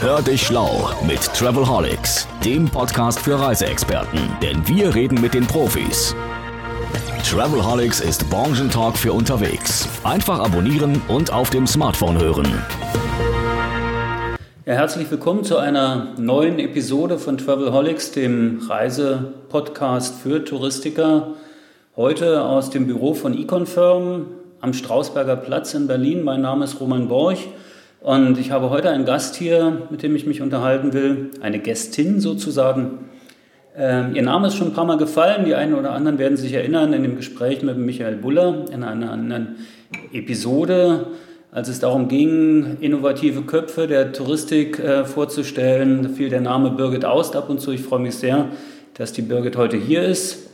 Hör dich schlau mit Travelholics, dem Podcast für Reiseexperten, denn wir reden mit den Profis. Travelholics ist Branchentalk für unterwegs. Einfach abonnieren und auf dem Smartphone hören. Ja, herzlich willkommen zu einer neuen Episode von Travelholics, dem Reisepodcast für Touristiker. Heute aus dem Büro von Econfirm am Strausberger Platz in Berlin. Mein Name ist Roman Borch und ich habe heute einen Gast hier, mit dem ich mich unterhalten will, eine Gästin sozusagen. Ähm, ihr Name ist schon ein paar Mal gefallen, die einen oder anderen werden sich erinnern in dem Gespräch mit Michael Buller in einer anderen Episode, als es darum ging, innovative Köpfe der Touristik äh, vorzustellen. Fiel der Name Birgit Aust ab und zu. Ich freue mich sehr, dass die Birgit heute hier ist.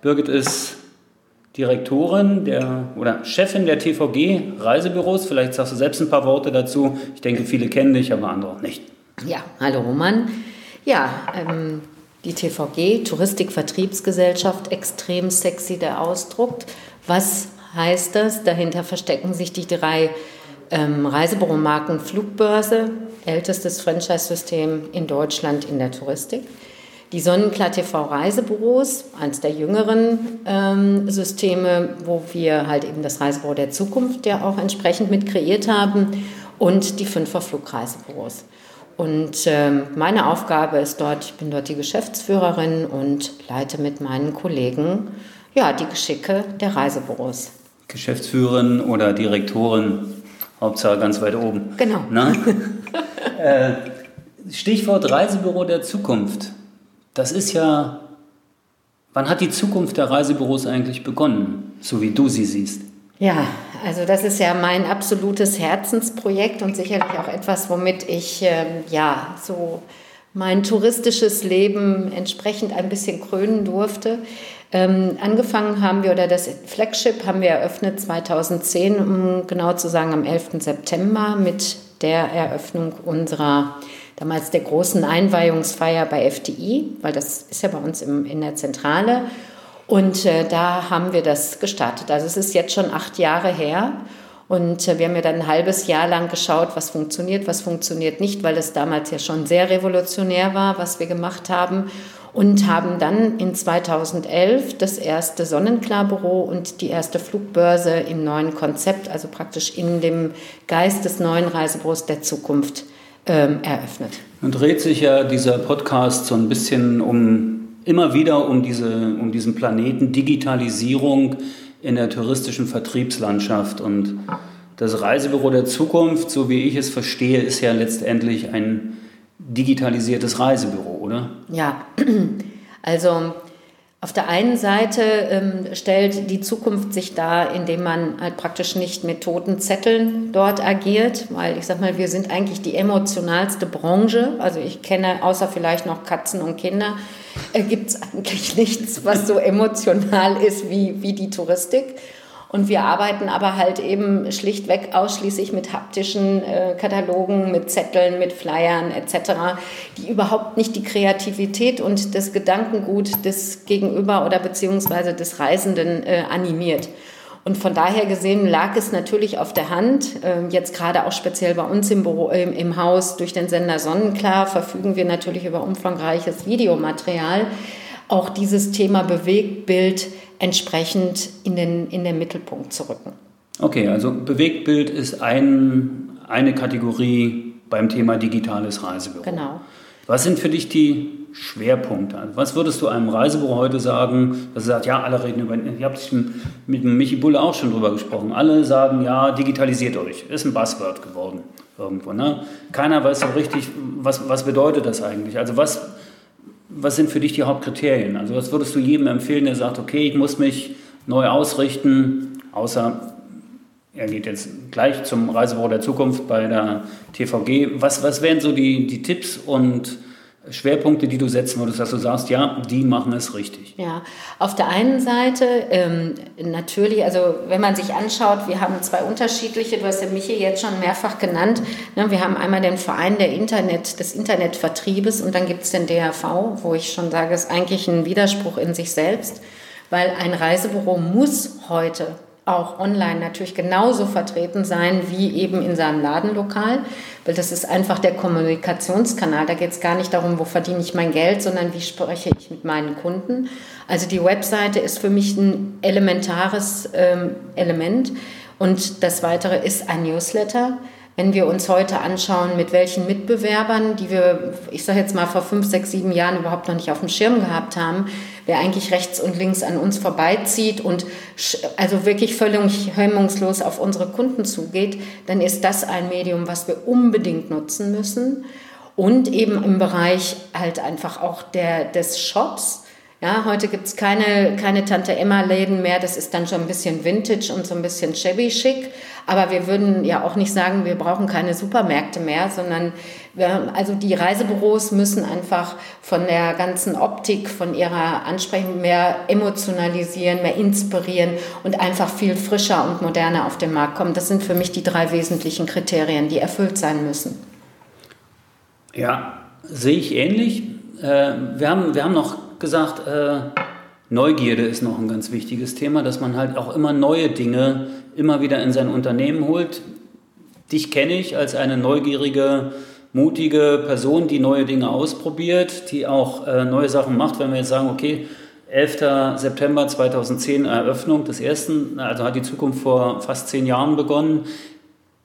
Birgit ist Direktorin der oder Chefin der TVG Reisebüros. Vielleicht sagst du selbst ein paar Worte dazu. Ich denke, viele kennen dich, aber andere auch nicht. Ja, hallo Roman. Ja, ähm, die TVG, Touristikvertriebsgesellschaft, extrem sexy der Ausdruck. Was heißt das? Dahinter verstecken sich die drei ähm, Reisebüromarken Flugbörse, ältestes Franchise-System in Deutschland in der Touristik die Sonnenklar TV Reisebüros, eines der jüngeren ähm, Systeme, wo wir halt eben das Reisebüro der Zukunft ja auch entsprechend mit kreiert haben und die Fünfer Flugreisebüros. Und ähm, meine Aufgabe ist dort, ich bin dort die Geschäftsführerin und leite mit meinen Kollegen ja, die Geschicke der Reisebüros. Geschäftsführerin oder Direktorin, Hauptsache ganz weit oben. Genau. äh, Stichwort Reisebüro der Zukunft. Das ist ja, wann hat die Zukunft der Reisebüros eigentlich begonnen, so wie du sie siehst? Ja, also das ist ja mein absolutes Herzensprojekt und sicherlich auch etwas, womit ich äh, ja so mein touristisches Leben entsprechend ein bisschen krönen durfte. Ähm, angefangen haben wir, oder das Flagship haben wir eröffnet 2010, um genau zu sagen am 11. September mit der Eröffnung unserer damals der großen Einweihungsfeier bei FDI, weil das ist ja bei uns im, in der Zentrale. Und äh, da haben wir das gestartet. Also es ist jetzt schon acht Jahre her. Und äh, wir haben ja dann ein halbes Jahr lang geschaut, was funktioniert, was funktioniert nicht, weil das damals ja schon sehr revolutionär war, was wir gemacht haben. Und haben dann in 2011 das erste Sonnenklar-Büro und die erste Flugbörse im neuen Konzept, also praktisch in dem Geist des neuen Reisebüros der Zukunft ähm, eröffnet. Nun dreht sich ja dieser Podcast so ein bisschen um immer wieder um, diese, um diesen Planeten Digitalisierung in der touristischen Vertriebslandschaft. Und das Reisebüro der Zukunft, so wie ich es verstehe, ist ja letztendlich ein digitalisiertes Reisebüro, oder? Ja, also auf der einen Seite ähm, stellt die Zukunft sich dar, indem man halt praktisch nicht mit toten Zetteln dort agiert, weil ich sag mal, wir sind eigentlich die emotionalste Branche. Also ich kenne außer vielleicht noch Katzen und Kinder, äh, gibt es eigentlich nichts, was so emotional ist wie, wie die Touristik. Und wir arbeiten aber halt eben schlichtweg ausschließlich mit haptischen äh, Katalogen, mit Zetteln, mit Flyern etc., die überhaupt nicht die Kreativität und das Gedankengut des Gegenüber oder beziehungsweise des Reisenden äh, animiert. Und von daher gesehen lag es natürlich auf der Hand, äh, jetzt gerade auch speziell bei uns im, Büro, im, im Haus durch den Sender Sonnenklar verfügen wir natürlich über umfangreiches Videomaterial, auch dieses Thema Bewegtbild entsprechend in den, in den Mittelpunkt zu rücken. Okay, also Bewegtbild ist ein, eine Kategorie beim Thema digitales Reisebüro. Genau. Was sind für dich die Schwerpunkte? Also was würdest du einem Reisebüro heute sagen, dass er sagt, ja, alle reden über, ich habe mit Michi Bulle auch schon drüber gesprochen, alle sagen, ja, digitalisiert euch, ist ein Buzzword geworden irgendwo. Ne? Keiner weiß so richtig, was, was bedeutet das eigentlich? Also was, was sind für dich die Hauptkriterien? Also was würdest du jedem empfehlen, der sagt, okay, ich muss mich neu ausrichten, außer er geht jetzt gleich zum Reisebüro der Zukunft bei der TVG. Was, was wären so die, die Tipps und Schwerpunkte, die du setzen würdest, dass du sagst, ja, die machen es richtig? Ja, auf der einen Seite ähm, natürlich, also wenn man sich anschaut, wir haben zwei unterschiedliche, du hast ja Michi jetzt schon mehrfach genannt, ne, wir haben einmal den Verein der Internet, des Internetvertriebes und dann gibt es den DRV, wo ich schon sage, ist eigentlich ein Widerspruch in sich selbst, weil ein Reisebüro muss heute auch online natürlich genauso vertreten sein wie eben in seinem Ladenlokal, weil das ist einfach der Kommunikationskanal. Da geht es gar nicht darum, wo verdiene ich mein Geld, sondern wie spreche ich mit meinen Kunden. Also die Webseite ist für mich ein elementares ähm, Element und das Weitere ist ein Newsletter. Wenn wir uns heute anschauen, mit welchen Mitbewerbern, die wir, ich sage jetzt mal, vor fünf, sechs, sieben Jahren überhaupt noch nicht auf dem Schirm gehabt haben, wer eigentlich rechts und links an uns vorbeizieht und also wirklich völlig hemmungslos auf unsere Kunden zugeht, dann ist das ein Medium, was wir unbedingt nutzen müssen. Und eben im Bereich halt einfach auch der, des Shops ja, heute gibt es keine, keine Tante-Emma-Läden mehr. Das ist dann schon ein bisschen Vintage und so ein bisschen shabby schick. Aber wir würden ja auch nicht sagen, wir brauchen keine Supermärkte mehr, sondern wir, also die Reisebüros müssen einfach von der ganzen Optik, von ihrer Ansprechung mehr emotionalisieren, mehr inspirieren und einfach viel frischer und moderner auf den Markt kommen. Das sind für mich die drei wesentlichen Kriterien, die erfüllt sein müssen. Ja, sehe ich ähnlich. Äh, wir haben, wir haben noch gesagt, äh, Neugierde ist noch ein ganz wichtiges Thema, dass man halt auch immer neue Dinge immer wieder in sein Unternehmen holt. Dich kenne ich als eine neugierige, mutige Person, die neue Dinge ausprobiert, die auch äh, neue Sachen macht. Wenn wir jetzt sagen, okay, 11. September 2010 Eröffnung des ersten, also hat die Zukunft vor fast zehn Jahren begonnen.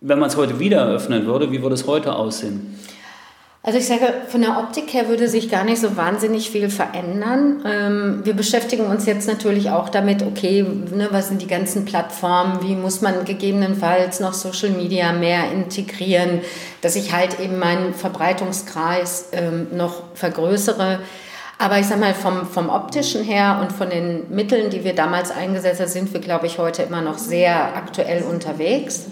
Wenn man es heute wieder eröffnen würde, wie würde es heute aussehen? Also ich sage, von der Optik her würde sich gar nicht so wahnsinnig viel verändern. Ähm, wir beschäftigen uns jetzt natürlich auch damit, okay, ne, was sind die ganzen Plattformen, wie muss man gegebenenfalls noch Social Media mehr integrieren, dass ich halt eben meinen Verbreitungskreis ähm, noch vergrößere. Aber ich sage mal, vom, vom optischen her und von den Mitteln, die wir damals eingesetzt haben, sind wir, glaube ich, heute immer noch sehr aktuell unterwegs.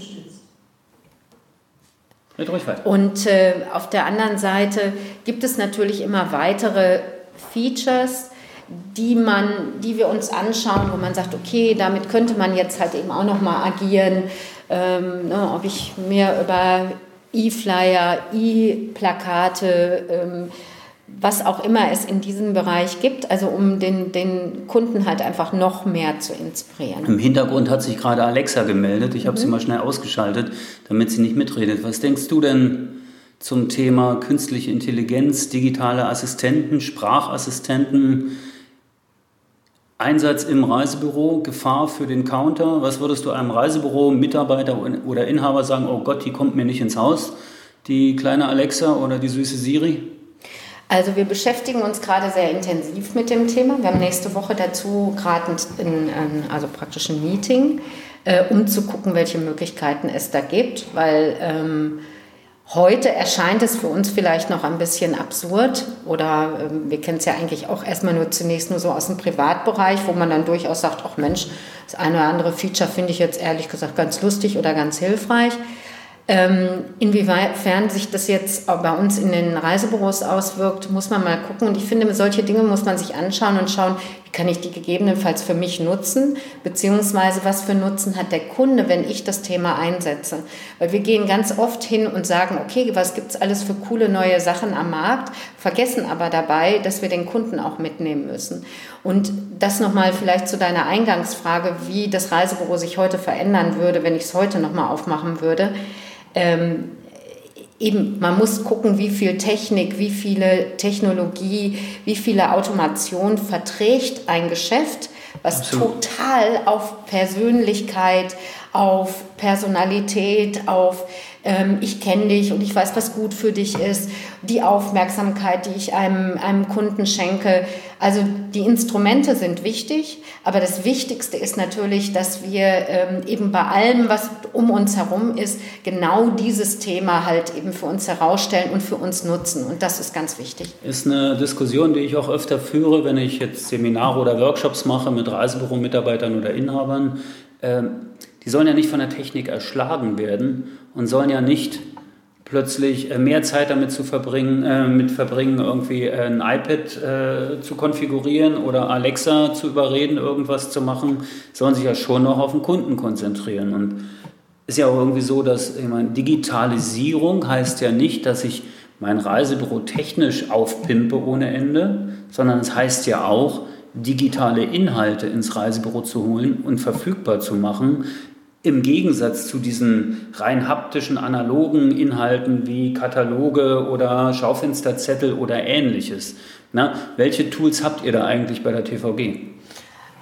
Und äh, auf der anderen Seite gibt es natürlich immer weitere Features, die man, die wir uns anschauen, wo man sagt, okay, damit könnte man jetzt halt eben auch noch mal agieren, ähm, ne, ob ich mir über E-Flyer, E-Plakate ähm, was auch immer es in diesem Bereich gibt, also um den, den Kunden halt einfach noch mehr zu inspirieren. Im Hintergrund hat sich gerade Alexa gemeldet. Ich habe mhm. sie mal schnell ausgeschaltet, damit sie nicht mitredet. Was denkst du denn zum Thema künstliche Intelligenz, digitale Assistenten, Sprachassistenten, Einsatz im Reisebüro, Gefahr für den Counter? Was würdest du einem Reisebüro, Mitarbeiter oder Inhaber sagen, oh Gott, die kommt mir nicht ins Haus, die kleine Alexa oder die süße Siri? Also wir beschäftigen uns gerade sehr intensiv mit dem Thema. Wir haben nächste Woche dazu gerade ein, also praktisch ein Meeting, äh, um zu gucken, welche Möglichkeiten es da gibt, weil ähm, heute erscheint es für uns vielleicht noch ein bisschen absurd oder äh, wir kennen es ja eigentlich auch erstmal nur zunächst nur so aus dem Privatbereich, wo man dann durchaus sagt, ach Mensch, das eine oder andere Feature finde ich jetzt ehrlich gesagt ganz lustig oder ganz hilfreich. Ähm, inwiefern sich das jetzt bei uns in den Reisebüros auswirkt, muss man mal gucken. Und ich finde, solche Dinge muss man sich anschauen und schauen, wie kann ich die gegebenenfalls für mich nutzen, beziehungsweise was für Nutzen hat der Kunde, wenn ich das Thema einsetze. Weil wir gehen ganz oft hin und sagen, okay, was gibt es alles für coole neue Sachen am Markt, vergessen aber dabei, dass wir den Kunden auch mitnehmen müssen. Und das nochmal vielleicht zu deiner Eingangsfrage, wie das Reisebüro sich heute verändern würde, wenn ich es heute nochmal aufmachen würde ähm, eben, man muss gucken, wie viel Technik, wie viele Technologie, wie viele Automation verträgt ein Geschäft, was Absolut. total auf Persönlichkeit, auf Personalität, auf ähm, ich kenne dich und ich weiß, was gut für dich ist, die Aufmerksamkeit, die ich einem, einem Kunden schenke. Also die Instrumente sind wichtig, aber das Wichtigste ist natürlich, dass wir ähm, eben bei allem, was um uns herum ist, genau dieses Thema halt eben für uns herausstellen und für uns nutzen. Und das ist ganz wichtig. Ist eine Diskussion, die ich auch öfter führe, wenn ich jetzt Seminare oder Workshops mache mit Reisebüro-Mitarbeitern oder Inhabern. Ähm, die sollen ja nicht von der Technik erschlagen werden und sollen ja nicht plötzlich äh, mehr Zeit damit zu verbringen, äh, mit verbringen, irgendwie ein iPad äh, zu konfigurieren oder Alexa zu überreden, irgendwas zu machen, sollen sich ja schon noch auf den Kunden konzentrieren. Und ist ja auch irgendwie so, dass ich meine, Digitalisierung heißt ja nicht, dass ich mein Reisebüro technisch aufpimpe ohne Ende, sondern es heißt ja auch, digitale Inhalte ins Reisebüro zu holen und verfügbar zu machen, im Gegensatz zu diesen rein haptischen, analogen Inhalten wie Kataloge oder Schaufensterzettel oder ähnliches. Na, welche Tools habt ihr da eigentlich bei der TVG?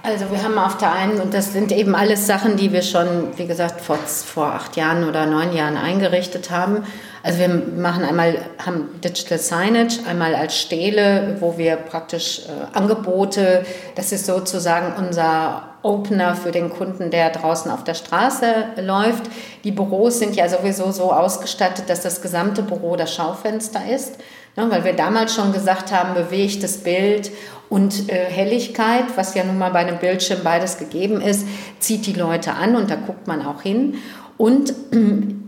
Also wir haben auf der einen, und das sind eben alles Sachen, die wir schon, wie gesagt, vor, vor acht Jahren oder neun Jahren eingerichtet haben. Also wir machen einmal haben Digital Signage, einmal als Stele, wo wir praktisch äh, Angebote, das ist sozusagen unser Opener für den Kunden, der draußen auf der Straße läuft. Die Büros sind ja sowieso so ausgestattet, dass das gesamte Büro das Schaufenster ist, ne, weil wir damals schon gesagt haben, bewegtes Bild und äh, Helligkeit, was ja nun mal bei einem Bildschirm beides gegeben ist, zieht die Leute an und da guckt man auch hin. Und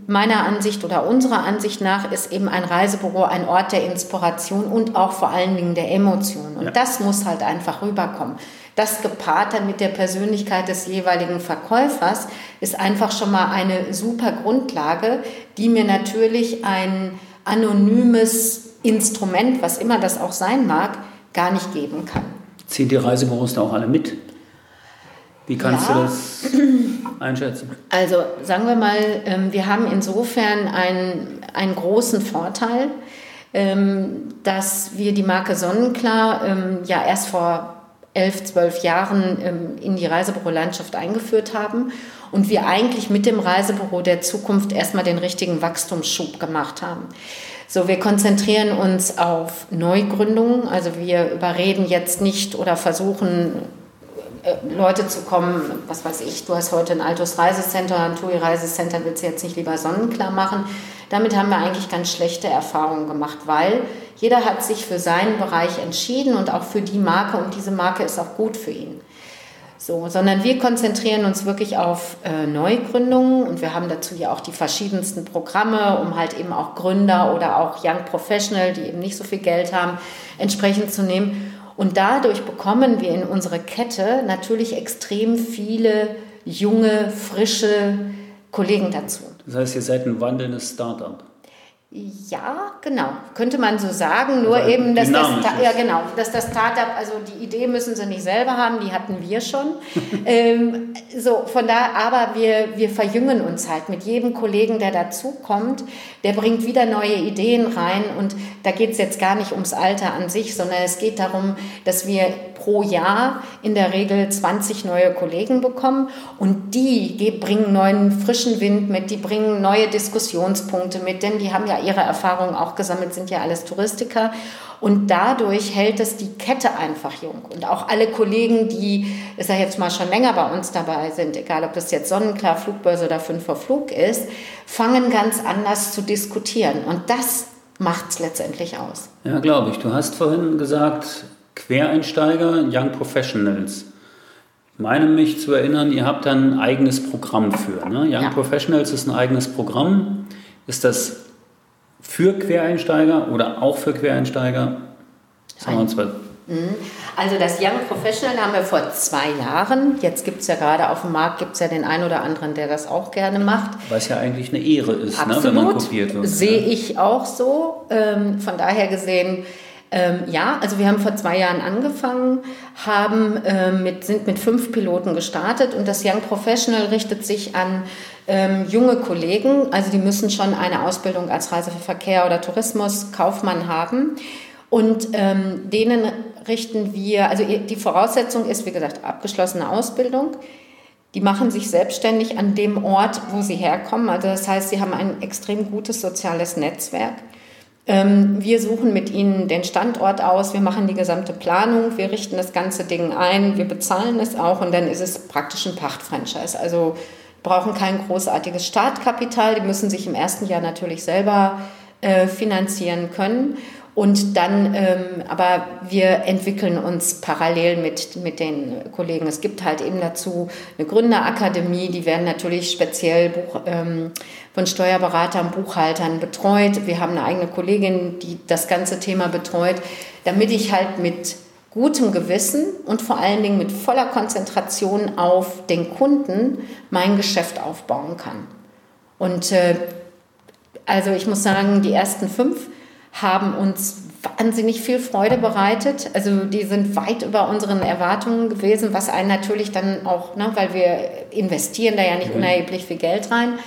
meiner Ansicht oder unserer Ansicht nach ist eben ein Reisebüro ein Ort der Inspiration und auch vor allen Dingen der Emotionen. Und ja. das muss halt einfach rüberkommen. Das gepaart dann mit der Persönlichkeit des jeweiligen Verkäufers ist einfach schon mal eine super Grundlage, die mir natürlich ein anonymes Instrument, was immer das auch sein mag, gar nicht geben kann. Ziehen die Reisebüros da auch alle mit? Wie kannst ja. du das einschätzen? Also sagen wir mal, ähm, wir haben insofern einen, einen großen Vorteil, ähm, dass wir die Marke Sonnenklar ähm, ja erst vor elf, zwölf Jahren in die Reisebürolandschaft eingeführt haben und wir eigentlich mit dem Reisebüro der Zukunft erstmal den richtigen Wachstumsschub gemacht haben. So, wir konzentrieren uns auf Neugründungen. Also wir überreden jetzt nicht oder versuchen Leute zu kommen, was weiß ich, du hast heute ein Altus Reisecenter, ein TUI Reisecenter, willst du jetzt nicht lieber sonnenklar machen? Damit haben wir eigentlich ganz schlechte Erfahrungen gemacht, weil jeder hat sich für seinen Bereich entschieden und auch für die Marke und diese Marke ist auch gut für ihn. So, sondern wir konzentrieren uns wirklich auf äh, Neugründungen und wir haben dazu ja auch die verschiedensten Programme, um halt eben auch Gründer oder auch Young Professional, die eben nicht so viel Geld haben, entsprechend zu nehmen. Und dadurch bekommen wir in unsere Kette natürlich extrem viele junge, frische Kollegen dazu. Das heißt, ihr seid ein wandelndes Startup. Ja, genau, könnte man so sagen. Nur also eben, dass das, ja, genau, dass das Startup, also die Idee müssen sie nicht selber haben, die hatten wir schon. ähm, so, von da, aber wir, wir verjüngen uns halt mit jedem Kollegen, der dazukommt, der bringt wieder neue Ideen rein. Und da geht es jetzt gar nicht ums Alter an sich, sondern es geht darum, dass wir pro Jahr in der Regel 20 neue Kollegen bekommen und die bringen neuen frischen Wind mit, die bringen neue Diskussionspunkte mit, denn die haben ja ihre Erfahrungen auch gesammelt, sind ja alles Touristiker. Und dadurch hält es die Kette einfach jung. Und auch alle Kollegen, die, ist ja jetzt mal schon länger bei uns dabei sind, egal ob das jetzt Sonnenklar, Flugbörse oder Fünf vor Flug ist, fangen ganz anders zu diskutieren. Und das macht es letztendlich aus. Ja, glaube ich. Du hast vorhin gesagt, Quereinsteiger, Young Professionals. Ich meine mich zu erinnern, ihr habt da ein eigenes Programm für. Ne? Young ja. Professionals ist ein eigenes Programm. Ist das für Quereinsteiger oder auch für Quereinsteiger? Sagen wir uns mal. Mhm. Also das Young Professional haben wir vor zwei Jahren. Jetzt gibt es ja gerade auf dem Markt gibt's ja den einen oder anderen, der das auch gerne macht. Was ja eigentlich eine Ehre ist, ne, wenn man kopiert wird. Sehe ich auch so. Ähm, von daher gesehen ähm, ja, also wir haben vor zwei Jahren angefangen, haben, äh, mit, sind mit fünf Piloten gestartet und das Young Professional richtet sich an ähm, junge Kollegen, also die müssen schon eine Ausbildung als Reise für Verkehr oder Tourismus, Kaufmann haben. Und ähm, denen richten wir, also die Voraussetzung ist, wie gesagt, abgeschlossene Ausbildung. Die machen sich selbstständig an dem Ort, wo sie herkommen. Also das heißt, sie haben ein extrem gutes soziales Netzwerk. Ähm, wir suchen mit ihnen den Standort aus, wir machen die gesamte Planung, wir richten das ganze Ding ein, wir bezahlen es auch und dann ist es praktisch ein Pachtfranchise. Also brauchen kein großartiges Startkapital, die müssen sich im ersten Jahr natürlich selber äh, finanzieren können. Und dann, ähm, aber wir entwickeln uns parallel mit, mit den Kollegen. Es gibt halt eben dazu eine Gründerakademie, die werden natürlich speziell Buch, ähm, von Steuerberatern, Buchhaltern betreut. Wir haben eine eigene Kollegin, die das ganze Thema betreut, damit ich halt mit gutem Gewissen und vor allen Dingen mit voller Konzentration auf den Kunden mein Geschäft aufbauen kann. Und äh, also ich muss sagen, die ersten fünf haben uns wahnsinnig viel Freude bereitet. Also die sind weit über unseren Erwartungen gewesen, was einen natürlich dann auch, ne, weil wir investieren da ja nicht unerheblich viel Geld rein.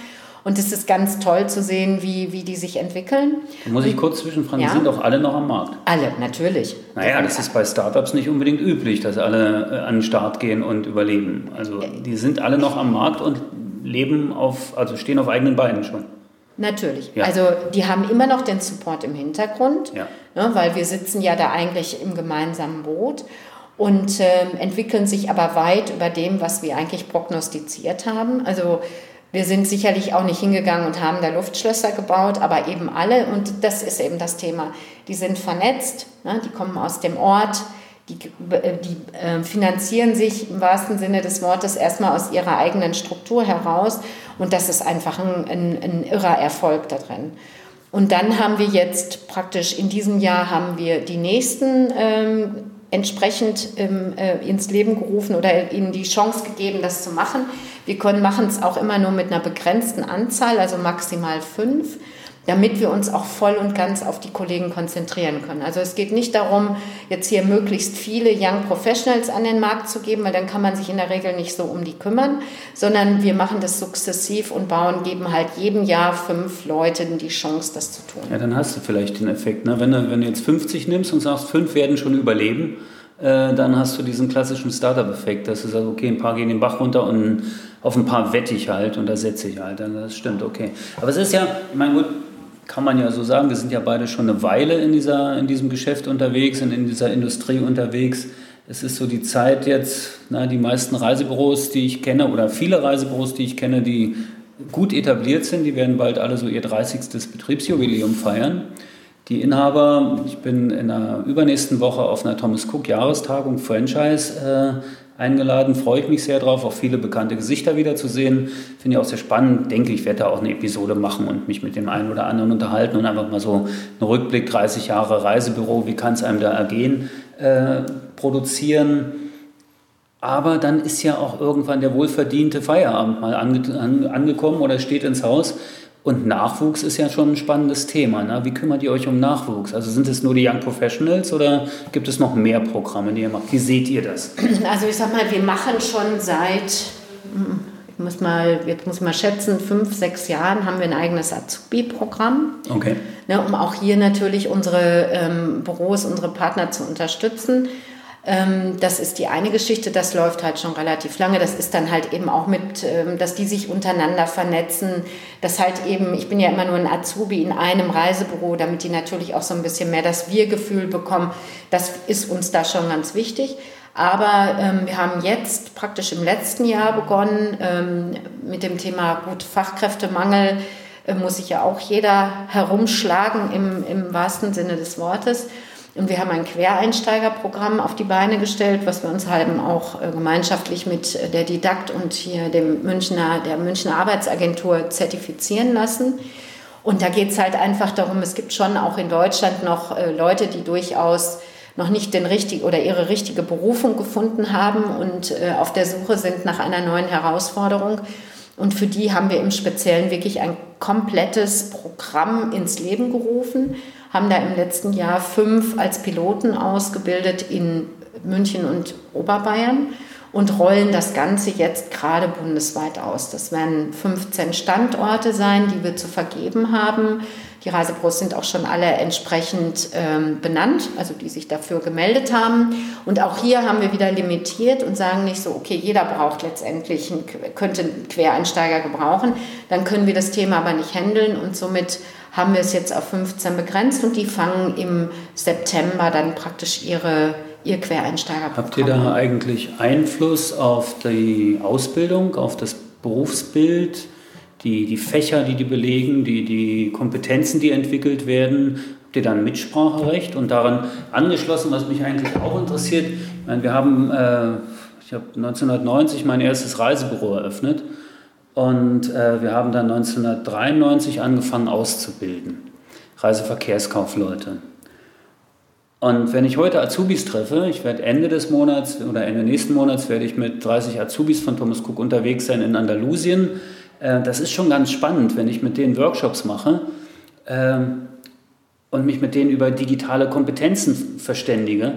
Und es ist ganz toll zu sehen, wie, wie die sich entwickeln. Da muss ich kurz zwischenfragen, ja? die sind doch alle noch am Markt. Alle, natürlich. Naja, das ist bei Startups nicht unbedingt üblich, dass alle äh, an den Start gehen und überleben. Also die sind alle noch am Markt und leben auf, also stehen auf eigenen Beinen schon. Natürlich. Ja. Also die haben immer noch den Support im Hintergrund, ja. ne, weil wir sitzen ja da eigentlich im gemeinsamen Boot und äh, entwickeln sich aber weit über dem, was wir eigentlich prognostiziert haben. Also wir sind sicherlich auch nicht hingegangen und haben da Luftschlösser gebaut, aber eben alle, und das ist eben das Thema, die sind vernetzt, ne, die kommen aus dem Ort, die, äh, die äh, finanzieren sich im wahrsten Sinne des Wortes erstmal aus ihrer eigenen Struktur heraus. Und das ist einfach ein, ein, ein irrer Erfolg da drin. Und dann haben wir jetzt praktisch in diesem Jahr haben wir die nächsten ähm, entsprechend ähm, äh, ins Leben gerufen oder ihnen die Chance gegeben, das zu machen. Wir können machen es auch immer nur mit einer begrenzten Anzahl, also maximal fünf damit wir uns auch voll und ganz auf die Kollegen konzentrieren können. Also es geht nicht darum, jetzt hier möglichst viele Young Professionals an den Markt zu geben, weil dann kann man sich in der Regel nicht so um die kümmern, sondern wir machen das sukzessiv und bauen, geben halt jedem Jahr fünf Leuten die Chance, das zu tun. Ja, dann hast du vielleicht den Effekt. Ne? Wenn, du, wenn du jetzt 50 nimmst und sagst, fünf werden schon überleben, äh, dann hast du diesen klassischen Startup-Effekt, dass du sagst, okay, ein paar gehen den Bach runter und auf ein paar wette ich halt und da setze ich halt. Das stimmt, okay. Aber es ist ja, ich meine, gut, kann man ja so sagen, wir sind ja beide schon eine Weile in, dieser, in diesem Geschäft unterwegs und in dieser Industrie unterwegs. Es ist so die Zeit jetzt, na, die meisten Reisebüros, die ich kenne, oder viele Reisebüros, die ich kenne, die gut etabliert sind, die werden bald alle so ihr 30. Betriebsjubiläum feiern. Die Inhaber, ich bin in der übernächsten Woche auf einer Thomas Cook Jahrestagung Franchise äh, eingeladen. Freue ich mich sehr drauf, auch viele bekannte Gesichter wiederzusehen. Finde ich auch sehr spannend. Denke, ich werde da auch eine Episode machen und mich mit dem einen oder anderen unterhalten und einfach mal so einen Rückblick 30 Jahre Reisebüro, wie kann es einem da ergehen, äh, produzieren. Aber dann ist ja auch irgendwann der wohlverdiente Feierabend mal ange an, angekommen oder steht ins Haus. Und Nachwuchs ist ja schon ein spannendes Thema. Ne? Wie kümmert ihr euch um Nachwuchs? Also sind es nur die Young Professionals oder gibt es noch mehr Programme, die ihr macht? Wie seht ihr das? Also ich sag mal, wir machen schon seit, ich muss mal, jetzt muss ich mal schätzen, fünf, sechs Jahren haben wir ein eigenes Azubi-Programm. Okay. Ne, um auch hier natürlich unsere ähm, Büros, unsere Partner zu unterstützen. Ähm, das ist die eine Geschichte, das läuft halt schon relativ lange. Das ist dann halt eben auch mit, ähm, dass die sich untereinander vernetzen. Das halt eben, ich bin ja immer nur ein Azubi in einem Reisebüro, damit die natürlich auch so ein bisschen mehr das Wir-Gefühl bekommen. Das ist uns da schon ganz wichtig. Aber ähm, wir haben jetzt praktisch im letzten Jahr begonnen ähm, mit dem Thema gut Fachkräftemangel. Äh, muss sich ja auch jeder herumschlagen im, im wahrsten Sinne des Wortes. Und wir haben ein Quereinsteigerprogramm auf die Beine gestellt, was wir uns halt auch äh, gemeinschaftlich mit äh, der Didakt und hier dem Münchner, der Münchner Arbeitsagentur zertifizieren lassen. Und da geht es halt einfach darum, es gibt schon auch in Deutschland noch äh, Leute, die durchaus noch nicht den richtig oder ihre richtige Berufung gefunden haben und auf der Suche sind nach einer neuen Herausforderung. Und für die haben wir im Speziellen wirklich ein komplettes Programm ins Leben gerufen haben da im letzten Jahr fünf als Piloten ausgebildet in München und Oberbayern und rollen das Ganze jetzt gerade bundesweit aus. Das werden 15 Standorte sein, die wir zu vergeben haben. Die Reisebüros sind auch schon alle entsprechend ähm, benannt, also die sich dafür gemeldet haben. Und auch hier haben wir wieder limitiert und sagen nicht so, okay, jeder braucht letztendlich, einen, könnte einen Quereinsteiger gebrauchen. Dann können wir das Thema aber nicht handeln und somit haben wir es jetzt auf 15 begrenzt und die fangen im September dann praktisch ihre, ihr Quereinsteigerprogramm Habt ihr da eigentlich Einfluss auf die Ausbildung, auf das Berufsbild, die, die Fächer, die die belegen, die, die Kompetenzen, die entwickelt werden? Habt ihr da ein Mitspracherecht? Und daran angeschlossen, was mich eigentlich auch interessiert, ich meine, wir haben, äh, ich habe 1990 mein erstes Reisebüro eröffnet. Und äh, wir haben dann 1993 angefangen auszubilden, Reiseverkehrskaufleute. Und wenn ich heute Azubis treffe, ich werde Ende des Monats oder Ende nächsten Monats werde ich mit 30 Azubis von Thomas Cook unterwegs sein in und mich mit denen über digitale Kompetenzen verständige,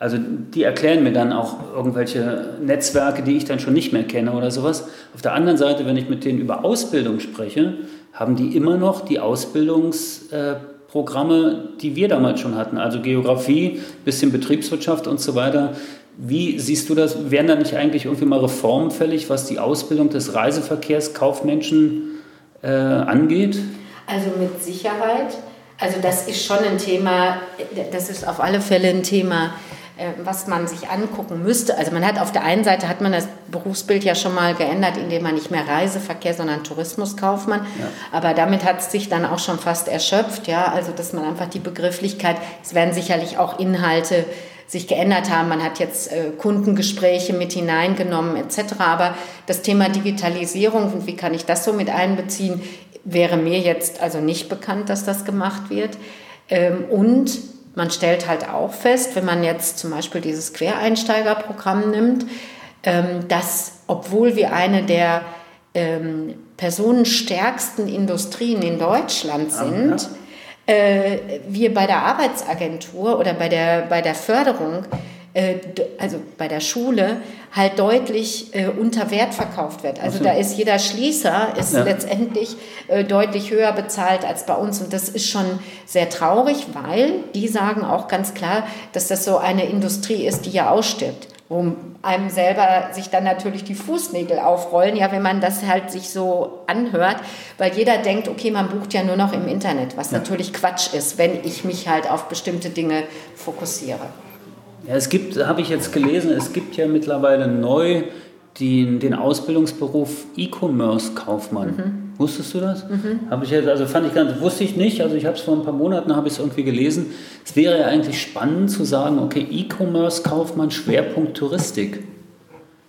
also die erklären mir dann auch irgendwelche Netzwerke, die ich dann schon nicht mehr kenne oder sowas. Auf der anderen Seite, wenn ich mit denen über Ausbildung spreche, haben die immer noch die Ausbildungsprogramme, die wir damals schon hatten. Also Geografie, bisschen Betriebswirtschaft und so weiter. Wie siehst du das? Wären da nicht eigentlich irgendwie mal Reformen fällig, was die Ausbildung des Reiseverkehrskaufmenschen äh, angeht? Also mit Sicherheit. Also das ist schon ein Thema, das ist auf alle Fälle ein Thema, äh, was man sich angucken müsste. Also man hat auf der einen Seite hat man das Berufsbild ja schon mal geändert, indem man nicht mehr Reiseverkehr, sondern Tourismuskaufmann. Ja. Aber damit hat es sich dann auch schon fast erschöpft, ja. Also dass man einfach die Begrifflichkeit, es werden sicherlich auch Inhalte sich geändert haben. Man hat jetzt äh, Kundengespräche mit hineingenommen etc. Aber das Thema Digitalisierung und wie kann ich das so mit einbeziehen, wäre mir jetzt also nicht bekannt, dass das gemacht wird. Ähm, und man stellt halt auch fest, wenn man jetzt zum Beispiel dieses Quereinsteigerprogramm nimmt, ähm, dass obwohl wir eine der ähm, personenstärksten Industrien in Deutschland sind, äh, wir bei der Arbeitsagentur oder bei der, bei der Förderung äh, also bei der Schule, halt deutlich äh, unter Wert verkauft wird. Also so. da ist jeder Schließer ist ja. letztendlich äh, deutlich höher bezahlt als bei uns und das ist schon sehr traurig, weil die sagen auch ganz klar, dass das so eine Industrie ist, die ja ausstirbt wo einem selber sich dann natürlich die Fußnägel aufrollen, ja, wenn man das halt sich so anhört, weil jeder denkt, okay, man bucht ja nur noch im Internet, was ja. natürlich Quatsch ist, wenn ich mich halt auf bestimmte Dinge fokussiere. Ja, es gibt, habe ich jetzt gelesen, es gibt ja mittlerweile neu den, den Ausbildungsberuf E-Commerce-Kaufmann. Mhm. Wusstest du das? Mhm. Habe ich jetzt, also fand ich ganz, wusste ich nicht, also ich habe es vor ein paar Monaten, habe ich es irgendwie gelesen. Es wäre ja eigentlich spannend zu sagen, okay, E-Commerce-Kaufmann, Schwerpunkt Touristik.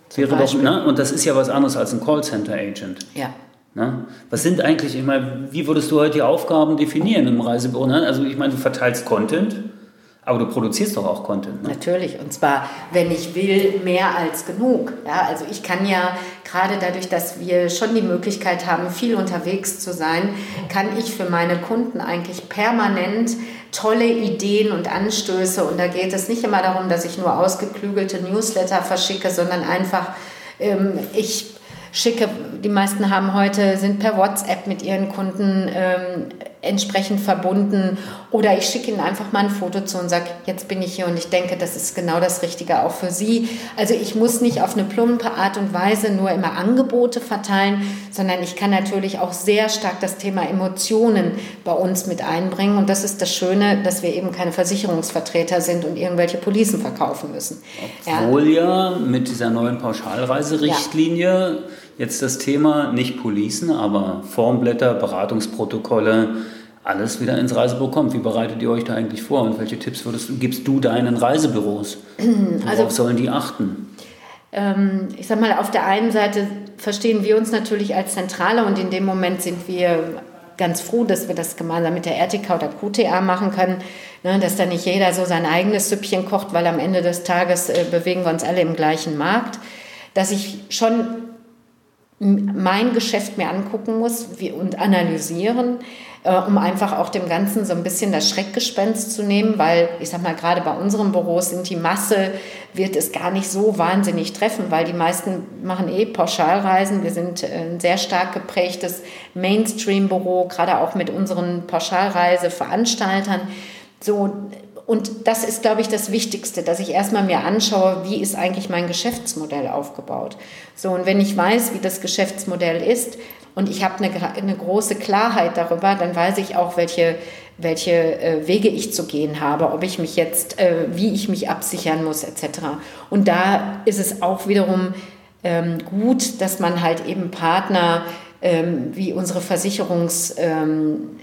Das wäre doch, ne? Und das ist ja was anderes als ein Callcenter-Agent. Ja. Ne? Was sind eigentlich, ich meine, wie würdest du heute die Aufgaben definieren im Reisebüro? Ne? Also ich meine, du verteilst Content, aber du produzierst doch auch Content. Ne? Natürlich, und zwar, wenn ich will, mehr als genug. Ja, also ich kann ja gerade dadurch, dass wir schon die Möglichkeit haben, viel unterwegs zu sein, kann ich für meine Kunden eigentlich permanent tolle Ideen und Anstöße. Und da geht es nicht immer darum, dass ich nur ausgeklügelte Newsletter verschicke, sondern einfach, ähm, ich schicke, die meisten haben heute, sind per WhatsApp mit ihren Kunden ähm, entsprechend verbunden oder ich schicke ihnen einfach mal ein Foto zu und sage, jetzt bin ich hier und ich denke, das ist genau das Richtige auch für sie. Also ich muss nicht auf eine plumpe Art und Weise nur immer Angebote verteilen, sondern ich kann natürlich auch sehr stark das Thema Emotionen bei uns mit einbringen und das ist das Schöne, dass wir eben keine Versicherungsvertreter sind und irgendwelche Policen verkaufen müssen. Obwohl ja, ja mit dieser neuen Pauschalreiserichtlinie ja. Jetzt das Thema nicht Policen, aber Formblätter, Beratungsprotokolle, alles wieder ins Reisebüro kommt. Wie bereitet ihr euch da eigentlich vor und welche Tipps würdest, gibst du deinen Reisebüros? Worauf also, sollen die achten? Ähm, ich sag mal, auf der einen Seite verstehen wir uns natürlich als Zentrale und in dem Moment sind wir ganz froh, dass wir das gemeinsam mit der RTK oder QTA machen können, ne, dass da nicht jeder so sein eigenes Süppchen kocht, weil am Ende des Tages äh, bewegen wir uns alle im gleichen Markt. Dass ich schon mein Geschäft mir angucken muss und analysieren, äh, um einfach auch dem Ganzen so ein bisschen das Schreckgespenst zu nehmen, weil ich sag mal, gerade bei unseren Büros sind die Masse, wird es gar nicht so wahnsinnig treffen, weil die meisten machen eh Pauschalreisen. Wir sind ein sehr stark geprägtes Mainstream-Büro, gerade auch mit unseren Pauschalreiseveranstaltern. So, und das ist, glaube ich, das Wichtigste, dass ich erstmal mir anschaue, wie ist eigentlich mein Geschäftsmodell aufgebaut. So, und wenn ich weiß, wie das Geschäftsmodell ist und ich habe eine, eine große Klarheit darüber, dann weiß ich auch, welche, welche äh, Wege ich zu gehen habe, ob ich mich jetzt, äh, wie ich mich absichern muss, etc. Und da ist es auch wiederum ähm, gut, dass man halt eben Partner ähm, wie unsere Versicherungs ähm,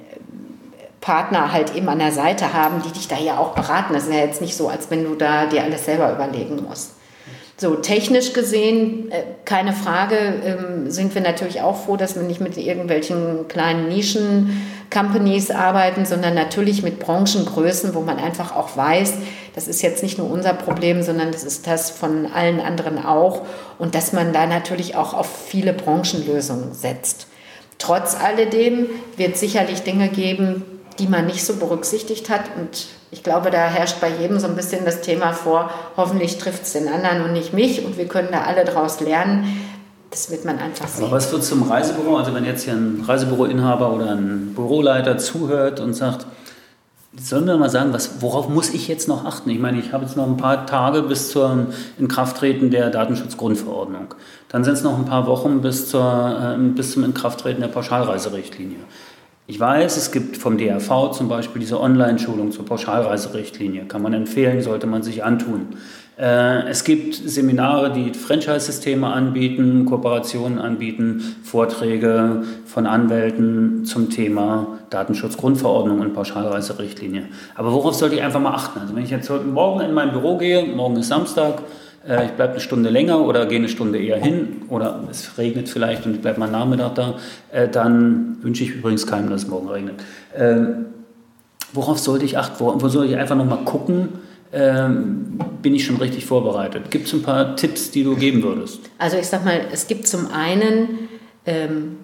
Partner halt eben an der Seite haben, die dich da ja auch beraten. Das ist ja jetzt nicht so, als wenn du da dir alles selber überlegen musst. So, technisch gesehen, äh, keine Frage, ähm, sind wir natürlich auch froh, dass wir nicht mit irgendwelchen kleinen Nischen-Companies arbeiten, sondern natürlich mit Branchengrößen, wo man einfach auch weiß, das ist jetzt nicht nur unser Problem, sondern das ist das von allen anderen auch. Und dass man da natürlich auch auf viele Branchenlösungen setzt. Trotz alledem wird es sicherlich Dinge geben, die man nicht so berücksichtigt hat. Und ich glaube, da herrscht bei jedem so ein bisschen das Thema vor, hoffentlich trifft es den anderen und nicht mich und wir können da alle daraus lernen. Das wird man einfach sehen. Aber was wird zum Reisebüro? Also wenn jetzt hier ein Reisebüroinhaber oder ein Büroleiter zuhört und sagt, Sollen wir mal sagen, was, worauf muss ich jetzt noch achten? Ich meine, ich habe jetzt noch ein paar Tage bis zum Inkrafttreten der Datenschutzgrundverordnung. Dann sind es noch ein paar Wochen bis, zur, äh, bis zum Inkrafttreten der Pauschalreiserichtlinie. Ich weiß, es gibt vom DRV zum Beispiel diese Online-Schulung zur Pauschalreiserichtlinie. Kann man empfehlen, sollte man sich antun. Äh, es gibt Seminare, die Franchise-Systeme anbieten, Kooperationen anbieten, Vorträge von Anwälten zum Thema Datenschutzgrundverordnung und Pauschalreiserichtlinie. Aber worauf sollte ich einfach mal achten? Also wenn ich jetzt heute Morgen in mein Büro gehe, morgen ist Samstag, äh, ich bleibe eine Stunde länger oder gehe eine Stunde eher hin oder es regnet vielleicht und ich bleibe mal Nachmittag da, äh, dann wünsche ich übrigens keinem, dass es morgen regnet. Ähm, worauf sollte ich achten? Wo, wo soll ich einfach nochmal gucken? ähm, bin ich schon richtig vorbereitet. Gibt es ein paar Tipps, die du geben würdest? Also ich sag mal, es gibt zum einen ähm,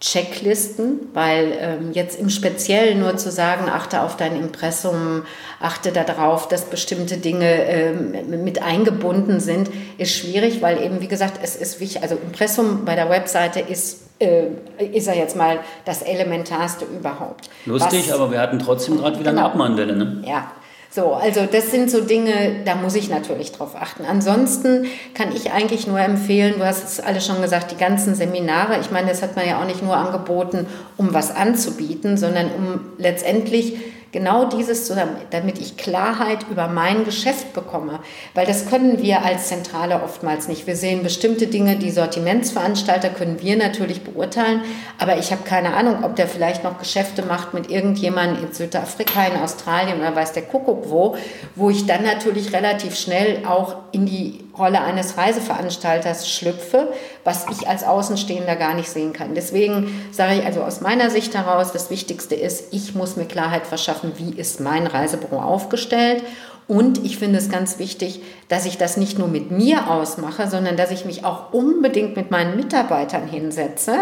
Checklisten, weil ähm, jetzt im Speziellen nur zu sagen, achte auf dein Impressum, achte darauf, dass bestimmte Dinge ähm, mit eingebunden sind, ist schwierig, weil eben, wie gesagt, es ist wichtig, also Impressum bei der Webseite ist, äh, ist er jetzt mal das Elementarste überhaupt. Lustig, Was, aber wir hatten trotzdem gerade wieder genau, eine Abmahnwelle, ne? Ja, so, also das sind so Dinge, da muss ich natürlich drauf achten. Ansonsten kann ich eigentlich nur empfehlen, du hast es alle schon gesagt, die ganzen Seminare, ich meine, das hat man ja auch nicht nur angeboten, um was anzubieten, sondern um letztendlich Genau dieses zusammen, damit ich Klarheit über mein Geschäft bekomme. Weil das können wir als Zentrale oftmals nicht. Wir sehen bestimmte Dinge, die Sortimentsveranstalter können wir natürlich beurteilen, aber ich habe keine Ahnung, ob der vielleicht noch Geschäfte macht mit irgendjemandem in Südafrika, in Australien oder weiß der Kuckuck wo, wo ich dann natürlich relativ schnell auch in die Rolle eines Reiseveranstalters schlüpfe, was ich als Außenstehender gar nicht sehen kann. Deswegen sage ich also aus meiner Sicht heraus, das Wichtigste ist, ich muss mir Klarheit verschaffen, wie ist mein Reisebüro aufgestellt. Und ich finde es ganz wichtig, dass ich das nicht nur mit mir ausmache, sondern dass ich mich auch unbedingt mit meinen Mitarbeitern hinsetze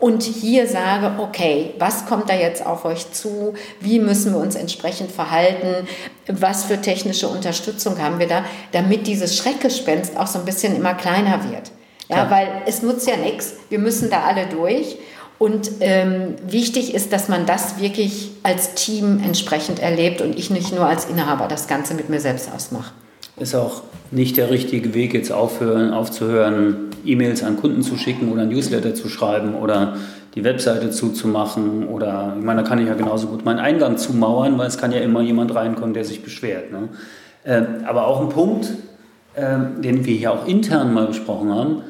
und hier sage, okay, was kommt da jetzt auf euch zu? Wie müssen wir uns entsprechend verhalten? Was für technische Unterstützung haben wir da, damit dieses Schreckgespenst auch so ein bisschen immer kleiner wird? Ja, Klar. weil es nutzt ja nichts. Wir müssen da alle durch. Und ähm, wichtig ist, dass man das wirklich als Team entsprechend erlebt und ich nicht nur als Inhaber das Ganze mit mir selbst ausmache. Ist auch nicht der richtige Weg, jetzt aufhören, aufzuhören, E-Mails an Kunden zu schicken oder ein Newsletter zu schreiben oder die Webseite zuzumachen oder ich meine, da kann ich ja genauso gut meinen Eingang zumauern, weil es kann ja immer jemand reinkommen, der sich beschwert. Ne? Äh, aber auch ein Punkt, äh, den wir hier auch intern mal besprochen haben,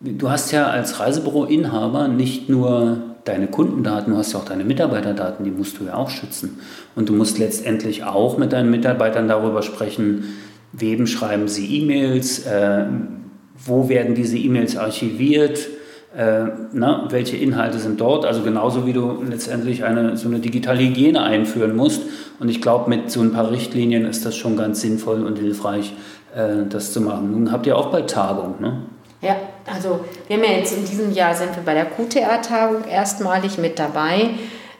du hast ja als Reisebüroinhaber nicht nur deine Kundendaten, du hast ja auch deine Mitarbeiterdaten, die musst du ja auch schützen. Und du musst letztendlich auch mit deinen Mitarbeitern darüber sprechen, wem schreiben sie E-Mails, äh, wo werden diese E-Mails archiviert, äh, na, welche Inhalte sind dort. Also genauso wie du letztendlich eine, so eine digitale Hygiene einführen musst. Und ich glaube, mit so ein paar Richtlinien ist das schon ganz sinnvoll und hilfreich, äh, das zu machen. Nun habt ihr auch bald Tagung, ne? Ja, also wir haben ja jetzt in diesem Jahr sind wir bei der QTA-Tagung erstmalig mit dabei.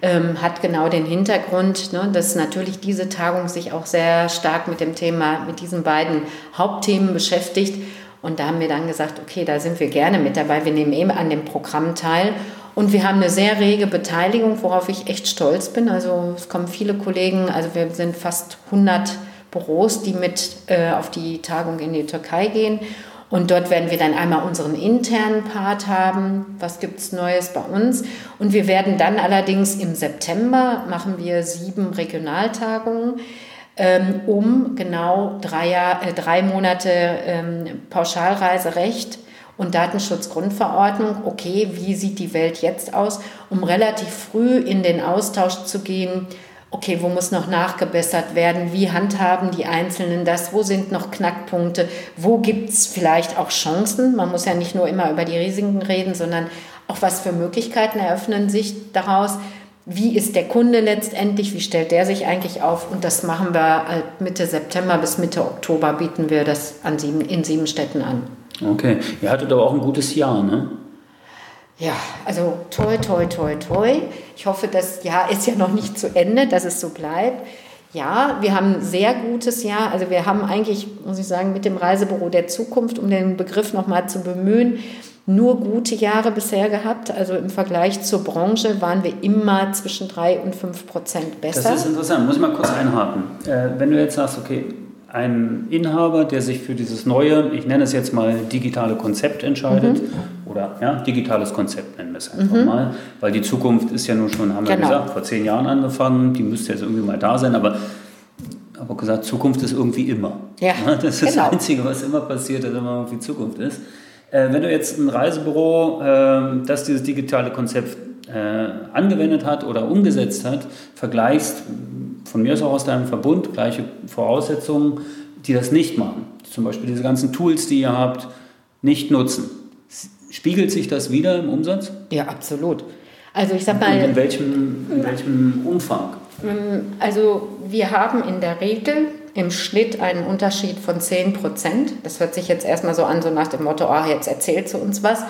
Ähm, hat genau den Hintergrund, ne, dass natürlich diese Tagung sich auch sehr stark mit dem Thema, mit diesen beiden Hauptthemen beschäftigt. Und da haben wir dann gesagt, okay, da sind wir gerne mit dabei. Wir nehmen eben an dem Programm teil. Und wir haben eine sehr rege Beteiligung, worauf ich echt stolz bin. Also es kommen viele Kollegen, also wir sind fast 100 Büros, die mit äh, auf die Tagung in die Türkei gehen. Und dort werden wir dann einmal unseren internen Part haben, was gibt es Neues bei uns. Und wir werden dann allerdings im September machen wir sieben Regionaltagungen ähm, um genau drei, äh, drei Monate ähm, Pauschalreiserecht und Datenschutzgrundverordnung. Okay, wie sieht die Welt jetzt aus? Um relativ früh in den Austausch zu gehen. Okay, wo muss noch nachgebessert werden? Wie handhaben die Einzelnen das? Wo sind noch Knackpunkte? Wo gibt es vielleicht auch Chancen? Man muss ja nicht nur immer über die Risiken reden, sondern auch was für Möglichkeiten eröffnen sich daraus wie ist der Kunde letztendlich, wie stellt der sich eigentlich auf und das machen wir halt Mitte September bis Mitte Oktober bieten wir das an sieben, in sieben Städten an. Okay, ihr hattet aber auch ein gutes Jahr, ne? Ja, also toi, toi, toi, toi. Ich hoffe, das Jahr ist ja noch nicht zu Ende, dass es so bleibt. Ja, wir haben ein sehr gutes Jahr. Also wir haben eigentlich, muss ich sagen, mit dem Reisebüro der Zukunft, um den Begriff nochmal zu bemühen, nur gute Jahre bisher gehabt. Also im Vergleich zur Branche waren wir immer zwischen drei und fünf Prozent besser. Das ist interessant. Muss ich mal kurz einhaken. Äh, wenn du jetzt sagst, okay, ein Inhaber, der sich für dieses neue, ich nenne es jetzt mal digitale Konzept entscheidet, mhm. oder ja, digitales Konzept nennen wir es einfach mhm. mal, weil die Zukunft ist ja nun schon, haben wir genau. gesagt, vor zehn Jahren angefangen, die müsste jetzt irgendwie mal da sein, aber aber gesagt, Zukunft ist irgendwie immer. Ja, das ist genau. das Einzige, was immer passiert, dass immer irgendwie Zukunft ist. Äh, wenn du jetzt ein Reisebüro, äh, das dieses digitale Konzept äh, angewendet hat oder umgesetzt hat, vergleichst, von mir aus auch aus deinem Verbund, gleiche Voraussetzungen, die das nicht machen. Zum Beispiel diese ganzen Tools, die ihr habt, nicht nutzen. Spiegelt sich das wieder im Umsatz? Ja, absolut. Also ich sag mal. Und in welchem, in welchem Umfang? Ähm, also wir haben in der Regel im Schnitt einen Unterschied von 10 Prozent. Das hört sich jetzt erstmal so an, so nach dem Motto, ah, jetzt erzählt sie uns was.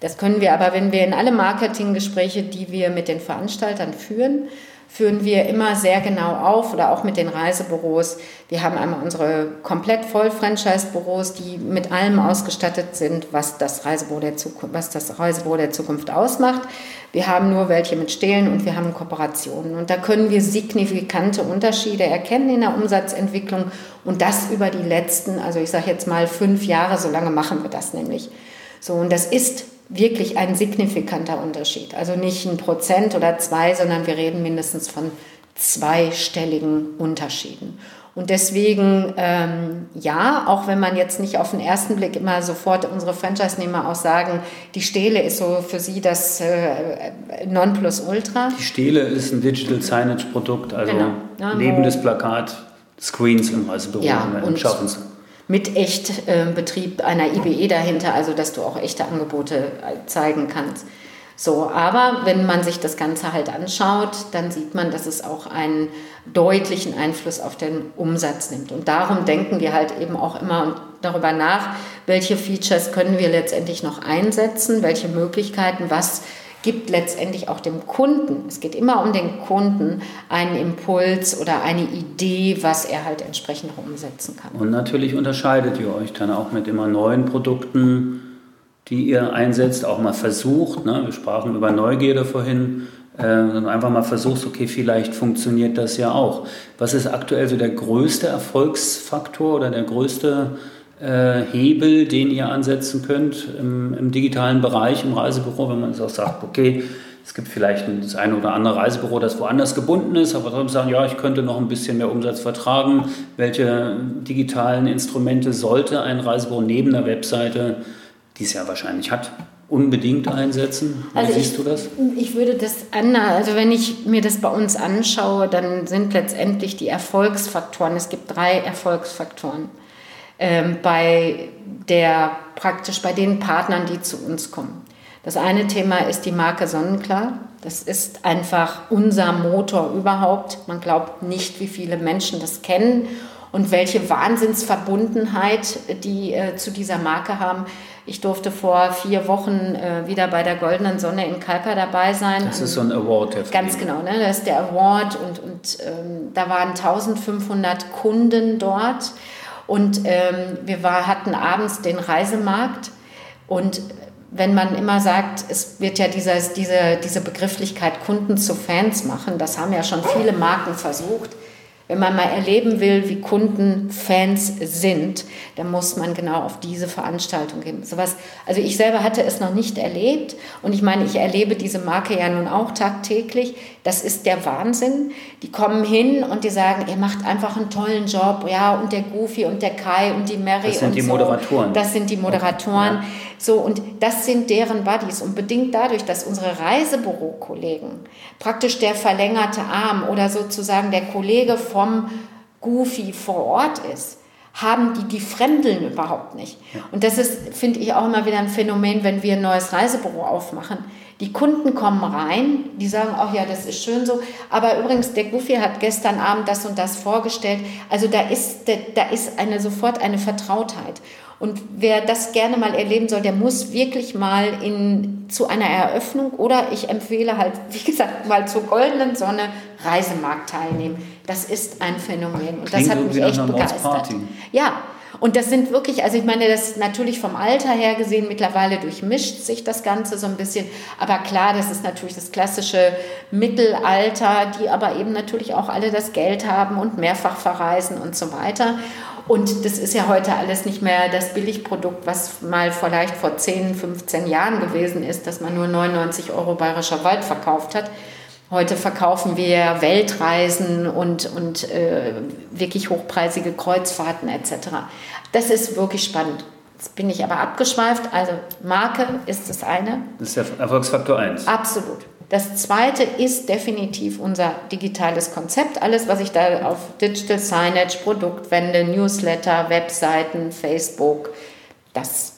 Das können wir aber, wenn wir in alle Marketinggespräche, die wir mit den Veranstaltern führen, führen wir immer sehr genau auf oder auch mit den Reisebüros. Wir haben einmal unsere komplett voll Franchise-Büros, die mit allem ausgestattet sind, was das, Reisebüro der Zukunft, was das Reisebüro der Zukunft ausmacht. Wir haben nur welche mit Stehlen und wir haben Kooperationen. Und da können wir signifikante Unterschiede erkennen in der Umsatzentwicklung und das über die letzten, also ich sage jetzt mal fünf Jahre, so lange machen wir das nämlich. So, und das ist wirklich ein signifikanter Unterschied. Also nicht ein Prozent oder zwei, sondern wir reden mindestens von zweistelligen Unterschieden. Und deswegen, ähm, ja, auch wenn man jetzt nicht auf den ersten Blick immer sofort unsere Franchise-Nehmer auch sagen, die Stele ist so für sie das äh, Nonplusultra. Die Stele ist ein Digital Signage-Produkt, also genau. lebendes Plakat, Screens im Reisebüro ja, im Schaffens mit Echtbetrieb äh, einer IBE dahinter, also dass du auch echte Angebote äh, zeigen kannst. So, aber wenn man sich das Ganze halt anschaut, dann sieht man, dass es auch einen deutlichen Einfluss auf den Umsatz nimmt. Und darum denken wir halt eben auch immer darüber nach, welche Features können wir letztendlich noch einsetzen, welche Möglichkeiten, was gibt letztendlich auch dem Kunden, es geht immer um den Kunden, einen Impuls oder eine Idee, was er halt entsprechend umsetzen kann. Und natürlich unterscheidet ihr euch dann auch mit immer neuen Produkten, die ihr einsetzt, auch mal versucht. Ne? Wir sprachen über Neugierde vorhin. Äh, einfach mal versuchst, okay, vielleicht funktioniert das ja auch. Was ist aktuell so der größte Erfolgsfaktor oder der größte Hebel, den ihr ansetzen könnt im, im, digitalen Bereich, im Reisebüro, wenn man auch sagt, okay, es gibt vielleicht das eine oder andere Reisebüro, das woanders gebunden ist, aber trotzdem sagen, ja, ich könnte noch ein bisschen mehr Umsatz vertragen. Welche digitalen Instrumente sollte ein Reisebüro neben der Webseite, die es ja wahrscheinlich hat, unbedingt einsetzen? Wie also siehst ich, du das? Ich würde das anders, also wenn ich mir das bei uns anschaue, dann sind letztendlich die Erfolgsfaktoren, es gibt drei Erfolgsfaktoren ähm, bei der praktisch bei den Partnern, die zu uns kommen. Das eine Thema ist die Marke Sonnenklar. Das ist einfach unser Motor überhaupt. Man glaubt nicht, wie viele Menschen das kennen und welche Wahnsinnsverbundenheit die äh, zu dieser Marke haben. Ich durfte vor vier Wochen äh, wieder bei der Goldenen Sonne in Kalpa dabei sein. Das ist so ein Award. Der ganz genau, ne? das ist der Award und, und ähm, da waren 1500 Kunden dort und ähm, wir war, hatten abends den Reisemarkt und wenn man immer sagt, es wird ja dieses, diese, diese Begrifflichkeit Kunden zu Fans machen, das haben ja schon viele Marken versucht. Wenn man mal erleben will, wie Kunden Fans sind, dann muss man genau auf diese Veranstaltung gehen. Sowas, also ich selber hatte es noch nicht erlebt und ich meine, ich erlebe diese Marke ja nun auch tagtäglich. Das ist der Wahnsinn. Die kommen hin und die sagen, ihr macht einfach einen tollen Job, ja, und der Goofy und der Kai und die Mary das sind und die so. Moderatoren. Das sind die Moderatoren. Ja. So, und das sind deren Buddies. Und bedingt dadurch, dass unsere Reisebürokollegen praktisch der verlängerte Arm oder sozusagen der Kollege vom Goofy vor Ort ist, haben die die Fremdeln überhaupt nicht. Und das ist, finde ich, auch immer wieder ein Phänomen, wenn wir ein neues Reisebüro aufmachen. Die Kunden kommen rein, die sagen, ach ja, das ist schön so. Aber übrigens, der Goofy hat gestern Abend das und das vorgestellt. Also da ist, da ist eine, sofort eine Vertrautheit. Und wer das gerne mal erleben soll, der muss wirklich mal in, zu einer Eröffnung oder ich empfehle halt, wie gesagt, mal zur Goldenen Sonne Reisemarkt teilnehmen. Das ist ein Phänomen und Klingt das hat mich echt begeistert. Ja, und das sind wirklich, also ich meine, das ist natürlich vom Alter her gesehen, mittlerweile durchmischt sich das Ganze so ein bisschen. Aber klar, das ist natürlich das klassische Mittelalter, die aber eben natürlich auch alle das Geld haben und mehrfach verreisen und so weiter. Und das ist ja heute alles nicht mehr das Billigprodukt, was mal vielleicht vor 10, 15 Jahren gewesen ist, dass man nur 99 Euro bayerischer Wald verkauft hat. Heute verkaufen wir Weltreisen und, und äh, wirklich hochpreisige Kreuzfahrten etc. Das ist wirklich spannend. Jetzt bin ich aber abgeschweift. Also Marke ist das eine. Das ist der Erfolgsfaktor 1. Absolut. Das zweite ist definitiv unser digitales Konzept. Alles, was ich da auf Digital Signage, Produktwände, Newsletter, Webseiten, Facebook, das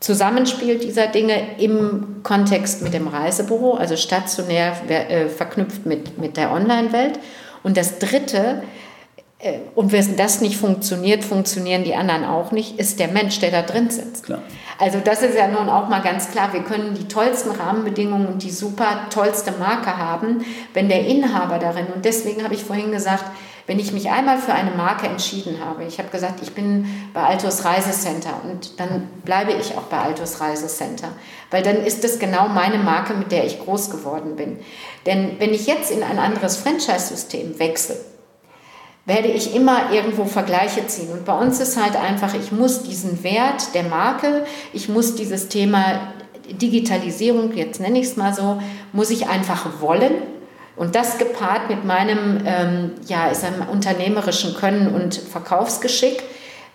Zusammenspiel dieser Dinge im Kontext mit dem Reisebüro, also stationär äh, verknüpft mit, mit der Online-Welt. Und das dritte, und wenn das nicht funktioniert, funktionieren die anderen auch nicht, ist der Mensch, der da drin sitzt. Klar. Also das ist ja nun auch mal ganz klar, wir können die tollsten Rahmenbedingungen und die super tollste Marke haben, wenn der Inhaber darin, und deswegen habe ich vorhin gesagt, wenn ich mich einmal für eine Marke entschieden habe, ich habe gesagt, ich bin bei Altos Reisecenter und dann bleibe ich auch bei Altos Reisecenter, weil dann ist das genau meine Marke, mit der ich groß geworden bin. Denn wenn ich jetzt in ein anderes Franchise-System wechsle, werde ich immer irgendwo Vergleiche ziehen. Und bei uns ist halt einfach, ich muss diesen Wert der Marke, ich muss dieses Thema Digitalisierung, jetzt nenne ich es mal so, muss ich einfach wollen. Und das gepaart mit meinem ähm, ja, ist einem unternehmerischen Können und Verkaufsgeschick,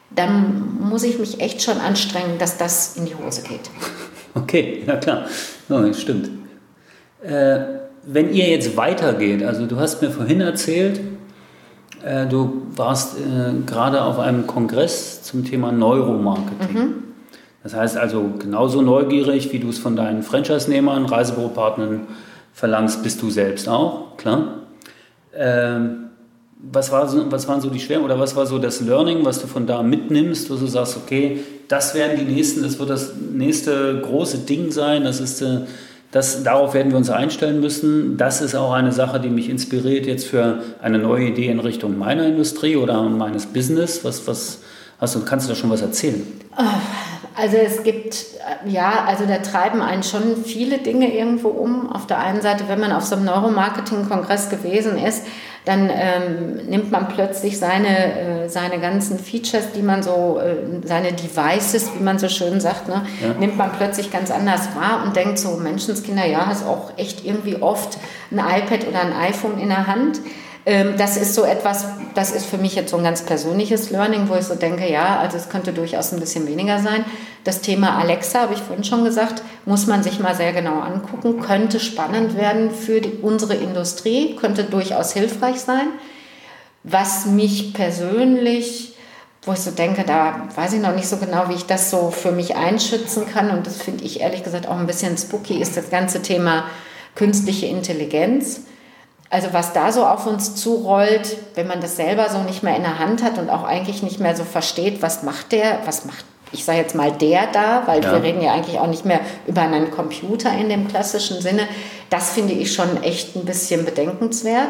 dann muss ich mich echt schon anstrengen, dass das in die Hose geht. Okay, ja klar, oh, stimmt. Äh, wenn ihr jetzt weitergeht, also du hast mir vorhin erzählt, äh, du warst äh, gerade auf einem Kongress zum Thema Neuromarketing. Mhm. Das heißt also genauso neugierig, wie du es von deinen Franchise-Nehmern, Reisebüropartnern verlangst, bist du selbst auch, klar. Ähm, was, war so, was waren so die Schweren oder was war so das Learning, was du von da mitnimmst, wo du sagst, okay, das werden die nächsten, das wird das nächste große Ding sein, das ist äh, das, darauf werden wir uns einstellen müssen. Das ist auch eine Sache, die mich inspiriert jetzt für eine neue Idee in Richtung meiner Industrie oder meines Business. Was, was hast du, kannst du da schon was erzählen? Also es gibt, ja, also da treiben einen schon viele Dinge irgendwo um. Auf der einen Seite, wenn man auf so einem Neuromarketing-Kongress gewesen ist, dann ähm, nimmt man plötzlich seine, äh, seine ganzen Features, die man so, äh, seine Devices, wie man so schön sagt, ne, ja. nimmt man plötzlich ganz anders wahr und denkt so, Menschenskinder, ja, hast auch echt irgendwie oft ein iPad oder ein iPhone in der Hand. Ähm, das ist so etwas, das ist für mich jetzt so ein ganz persönliches Learning, wo ich so denke, ja, also es könnte durchaus ein bisschen weniger sein. Das Thema Alexa, habe ich vorhin schon gesagt, muss man sich mal sehr genau angucken, könnte spannend werden für die, unsere Industrie, könnte durchaus hilfreich sein. Was mich persönlich, wo ich so denke, da weiß ich noch nicht so genau, wie ich das so für mich einschützen kann und das finde ich ehrlich gesagt auch ein bisschen spooky, ist das ganze Thema künstliche Intelligenz also was da so auf uns zurollt, wenn man das selber so nicht mehr in der Hand hat und auch eigentlich nicht mehr so versteht, was macht der, was macht, ich sage jetzt mal der da, weil ja. wir reden ja eigentlich auch nicht mehr über einen Computer in dem klassischen Sinne, das finde ich schon echt ein bisschen bedenkenswert.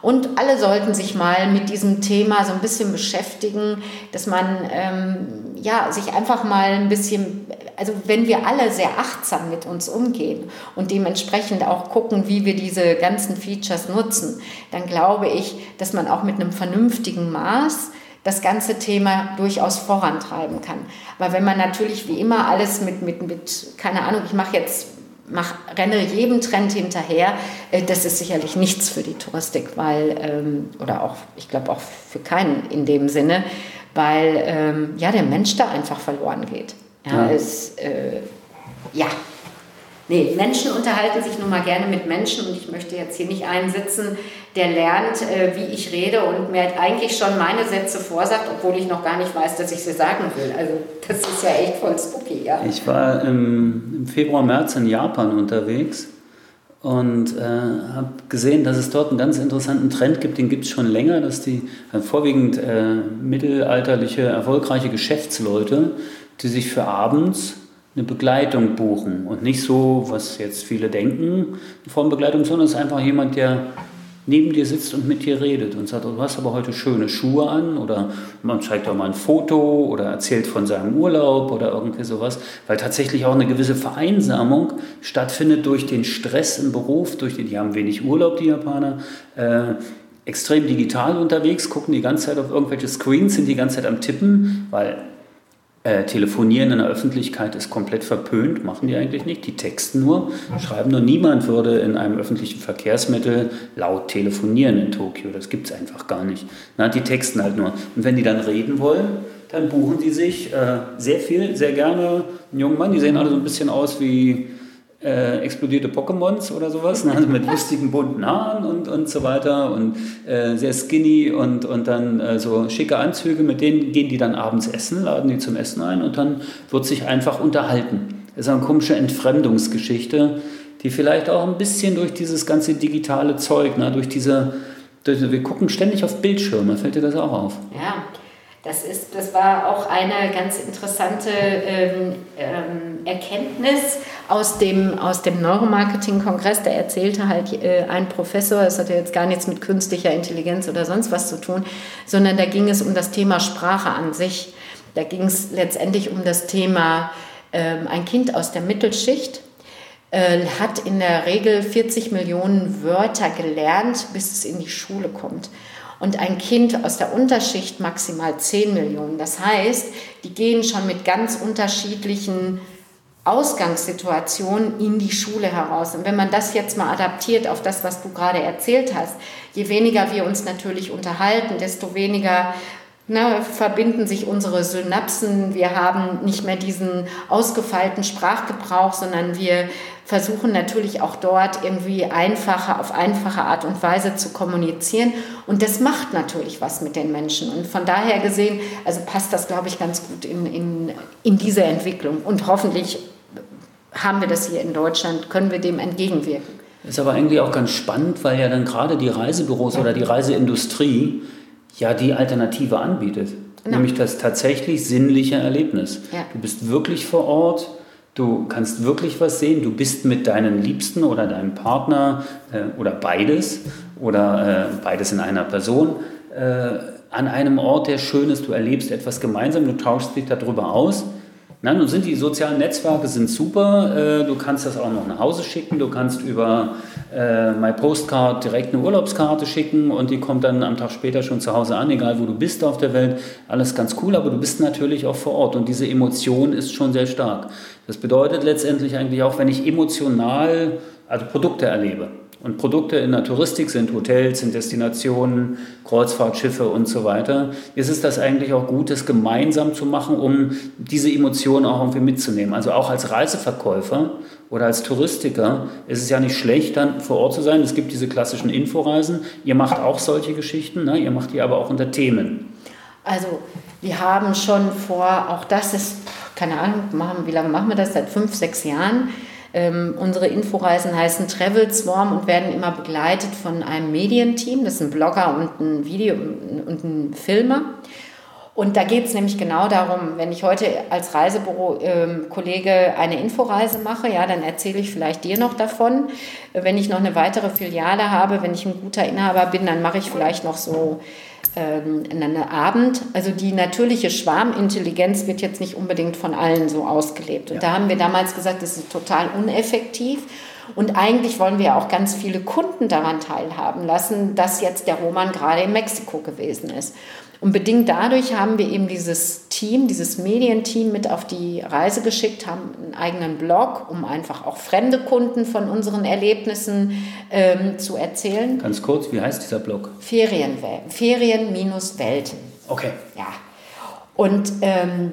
Und alle sollten sich mal mit diesem Thema so ein bisschen beschäftigen, dass man ähm, ja, sich einfach mal ein bisschen, also wenn wir alle sehr achtsam mit uns umgehen und dementsprechend auch gucken, wie wir diese ganzen Features nutzen, dann glaube ich, dass man auch mit einem vernünftigen Maß das ganze Thema durchaus vorantreiben kann. Aber wenn man natürlich wie immer alles mit, mit, mit keine Ahnung, ich mache jetzt mach, renne jedem Trend hinterher. Äh, das ist sicherlich nichts für die Touristik, weil, ähm, oder auch, ich glaube auch für keinen in dem Sinne, weil ähm, ja, der Mensch da einfach verloren geht. Ja, ja. Es, äh, ja. Nee, Menschen unterhalten sich nun mal gerne mit Menschen und ich möchte jetzt hier nicht einen sitzen, der lernt, äh, wie ich rede und mir eigentlich schon meine Sätze vorsagt, obwohl ich noch gar nicht weiß, dass ich sie sagen will. Also das ist ja echt voll spooky, ja. Ich war im, im Februar, März in Japan unterwegs und äh, habe gesehen, dass es dort einen ganz interessanten Trend gibt, den gibt es schon länger, dass die äh, vorwiegend äh, mittelalterliche, erfolgreiche Geschäftsleute, die sich für abends eine Begleitung buchen und nicht so, was jetzt viele denken, eine Formbegleitung, sondern es ist einfach jemand, der neben dir sitzt und mit dir redet und sagt, du hast aber heute schöne Schuhe an oder man zeigt auch mal ein Foto oder erzählt von seinem Urlaub oder irgendwie sowas, weil tatsächlich auch eine gewisse Vereinsamung stattfindet durch den Stress im Beruf, durch den, die haben wenig Urlaub, die Japaner, äh, extrem digital unterwegs, gucken die ganze Zeit auf irgendwelche Screens, sind die ganze Zeit am Tippen, weil äh, telefonieren in der Öffentlichkeit ist komplett verpönt, machen die eigentlich nicht. Die texten nur, schreiben nur. Niemand würde in einem öffentlichen Verkehrsmittel laut telefonieren in Tokio. Das gibt es einfach gar nicht. Na, die texten halt nur. Und wenn die dann reden wollen, dann buchen die sich äh, sehr viel, sehr gerne einen jungen Mann. Die sehen alle so ein bisschen aus wie äh, explodierte Pokémons oder sowas, ne? also mit lustigen bunten Haaren und, und so weiter und äh, sehr skinny und, und dann äh, so schicke Anzüge, mit denen gehen die dann abends essen, laden die zum Essen ein und dann wird sich einfach unterhalten. Das ist eine komische Entfremdungsgeschichte, die vielleicht auch ein bisschen durch dieses ganze digitale Zeug, ne? durch diese, durch, wir gucken ständig auf Bildschirme, fällt dir das auch auf? Ja. Das, ist, das war auch eine ganz interessante ähm, ähm, Erkenntnis aus dem, aus dem Neuromarketing-Kongress. Da erzählte halt äh, ein Professor, das hat ja jetzt gar nichts mit künstlicher Intelligenz oder sonst was zu tun, sondern da ging es um das Thema Sprache an sich. Da ging es letztendlich um das Thema, ähm, ein Kind aus der Mittelschicht äh, hat in der Regel 40 Millionen Wörter gelernt, bis es in die Schule kommt und ein Kind aus der Unterschicht maximal 10 Millionen. Das heißt, die gehen schon mit ganz unterschiedlichen Ausgangssituationen in die Schule heraus. Und wenn man das jetzt mal adaptiert auf das, was du gerade erzählt hast, je weniger wir uns natürlich unterhalten, desto weniger na, verbinden sich unsere Synapsen. Wir haben nicht mehr diesen ausgefeilten Sprachgebrauch, sondern wir versuchen natürlich auch dort irgendwie einfacher, auf einfache Art und Weise zu kommunizieren. Und das macht natürlich was mit den Menschen. Und von daher gesehen, also passt das, glaube ich, ganz gut in, in, in diese Entwicklung. Und hoffentlich haben wir das hier in Deutschland, können wir dem entgegenwirken. Ist aber eigentlich auch ganz spannend, weil ja dann gerade die Reisebüros oder die Reiseindustrie ja die Alternative anbietet. Genau. Nämlich das tatsächlich sinnliche Erlebnis. Ja. Du bist wirklich vor Ort, Du kannst wirklich was sehen. Du bist mit deinen Liebsten oder deinem Partner äh, oder beides oder äh, beides in einer Person äh, an einem Ort, der schön ist. Du erlebst etwas gemeinsam, du tauschst dich darüber aus. Na, nun sind die sozialen Netzwerke sind super. Äh, du kannst das auch noch nach Hause schicken. Du kannst über äh, My Postcard direkt eine Urlaubskarte schicken und die kommt dann am Tag später schon zu Hause an, egal wo du bist auf der Welt. Alles ganz cool, aber du bist natürlich auch vor Ort und diese Emotion ist schon sehr stark. Das bedeutet letztendlich eigentlich auch, wenn ich emotional also Produkte erlebe. Und Produkte in der Touristik sind Hotels, sind Destinationen, Kreuzfahrtschiffe und so weiter. Ist es das eigentlich auch gut, das gemeinsam zu machen, um diese Emotionen auch irgendwie mitzunehmen? Also auch als Reiseverkäufer oder als Touristiker ist es ja nicht schlecht, dann vor Ort zu sein. Es gibt diese klassischen Inforeisen. Ihr macht auch solche Geschichten, ne? ihr macht die aber auch unter Themen. Also wir haben schon vor, auch das ist, keine Ahnung, machen, wie lange machen wir das? Seit fünf, sechs Jahren ähm, unsere Inforeisen heißen Travel Swarm und werden immer begleitet von einem Medienteam. Das ist ein Blogger und ein Video und ein Filmer. Und da geht es nämlich genau darum, wenn ich heute als Reisebüro-Kollege ähm, eine Inforeise mache, ja, dann erzähle ich vielleicht dir noch davon. Wenn ich noch eine weitere Filiale habe, wenn ich ein guter Inhaber bin, dann mache ich vielleicht noch so ähm, einen Abend. Also die natürliche Schwarmintelligenz wird jetzt nicht unbedingt von allen so ausgelebt. Und ja. da haben wir damals gesagt, das ist total uneffektiv. Und eigentlich wollen wir auch ganz viele Kunden daran teilhaben lassen, dass jetzt der Roman gerade in Mexiko gewesen ist. Und bedingt dadurch haben wir eben dieses Team, dieses Medienteam mit auf die Reise geschickt, haben einen eigenen Blog, um einfach auch fremde Kunden von unseren Erlebnissen ähm, zu erzählen. Ganz kurz, wie heißt dieser Blog? Ferienwelten. Ferien-Welten. Okay. Ja. Und ähm,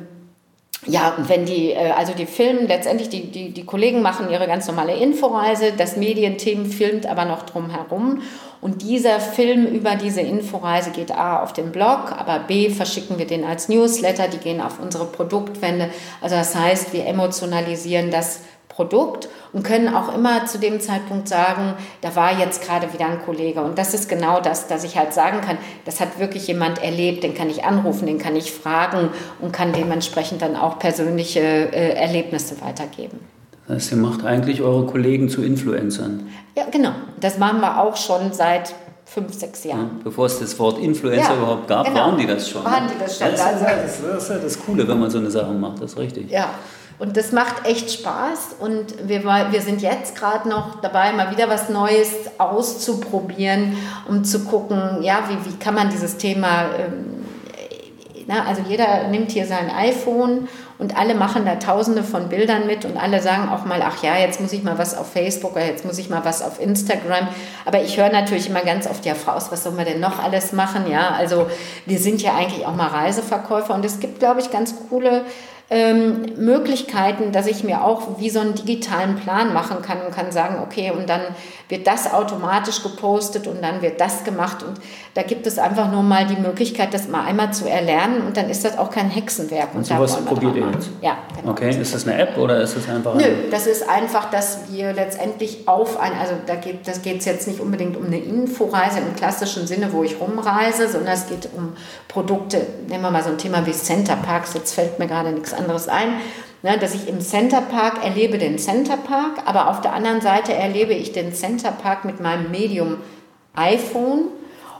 ja, und wenn die, äh, also die filmen, letztendlich die, die, die Kollegen machen ihre ganz normale Inforeise, das Medienteam filmt aber noch drumherum und dieser Film über diese Inforeise geht A auf den Blog, aber B verschicken wir den als Newsletter, die gehen auf unsere Produktwände. Also das heißt, wir emotionalisieren das Produkt und können auch immer zu dem Zeitpunkt sagen, da war jetzt gerade wieder ein Kollege. Und das ist genau das, dass ich halt sagen kann, das hat wirklich jemand erlebt, den kann ich anrufen, den kann ich fragen und kann dementsprechend dann auch persönliche äh, Erlebnisse weitergeben. Das heißt, ihr macht eigentlich eure Kollegen zu Influencern. Ja, genau. Das machen wir auch schon seit fünf, sechs Jahren. Ja, bevor es das Wort Influencer ja, überhaupt gab, genau. waren die das schon. Waren die das schon. Das, ist, das, das ist ja das Coole, wenn man so eine Sache macht, das ist richtig. Ja, und das macht echt Spaß und wir, wir sind jetzt gerade noch dabei, mal wieder was Neues auszuprobieren, um zu gucken, ja, wie, wie kann man dieses Thema, ähm, na, also jeder nimmt hier sein iPhone und alle machen da tausende von Bildern mit und alle sagen auch mal, ach ja, jetzt muss ich mal was auf Facebook oder jetzt muss ich mal was auf Instagram. Aber ich höre natürlich immer ganz oft, ja, Frau, was soll man denn noch alles machen? Ja, also wir sind ja eigentlich auch mal Reiseverkäufer und es gibt, glaube ich, ganz coole ähm, Möglichkeiten, dass ich mir auch wie so einen digitalen Plan machen kann und kann sagen, okay, und dann wird das automatisch gepostet und dann wird das gemacht. Und da gibt es einfach nur mal die Möglichkeit, das mal einmal zu erlernen und dann ist das auch kein Hexenwerk. Und, und sowas probiert ihr jetzt? Ja. Genau. Okay, ist das eine App oder ist das einfach... Nö, das ist einfach, dass wir letztendlich auf ein, also da geht das geht jetzt nicht unbedingt um eine Inforeise im klassischen Sinne, wo ich rumreise, sondern es geht um Produkte, nehmen wir mal so ein Thema wie Center Parks, jetzt fällt mir gerade nichts anderes ein, ne, dass ich im Center Park erlebe den Center Park, aber auf der anderen Seite erlebe ich den Center Park mit meinem Medium iPhone.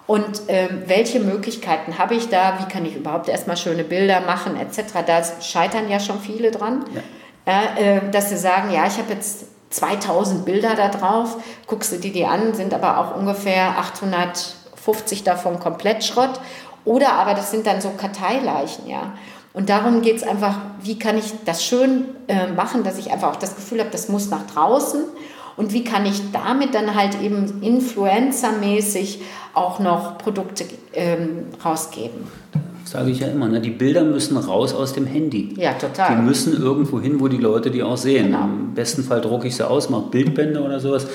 Und äh, welche Möglichkeiten habe ich da? Wie kann ich überhaupt erstmal schöne Bilder machen, etc.? Da scheitern ja schon viele dran, ja. äh, dass sie sagen, ja, ich habe jetzt 2000 Bilder da drauf, guckst du dir die an, sind aber auch ungefähr 850 davon komplett Schrott. Oder aber das sind dann so Karteileichen, ja. Und darum geht es einfach, wie kann ich das schön äh, machen, dass ich einfach auch das Gefühl habe, das muss nach draußen. Und wie kann ich damit dann halt eben influencermäßig auch noch Produkte ähm, rausgeben? sage ich ja immer, ne? die Bilder müssen raus aus dem Handy. Ja, total. Die müssen irgendwo hin, wo die Leute die auch sehen. Genau. Im besten Fall drucke ich sie aus, mache Bildbände oder sowas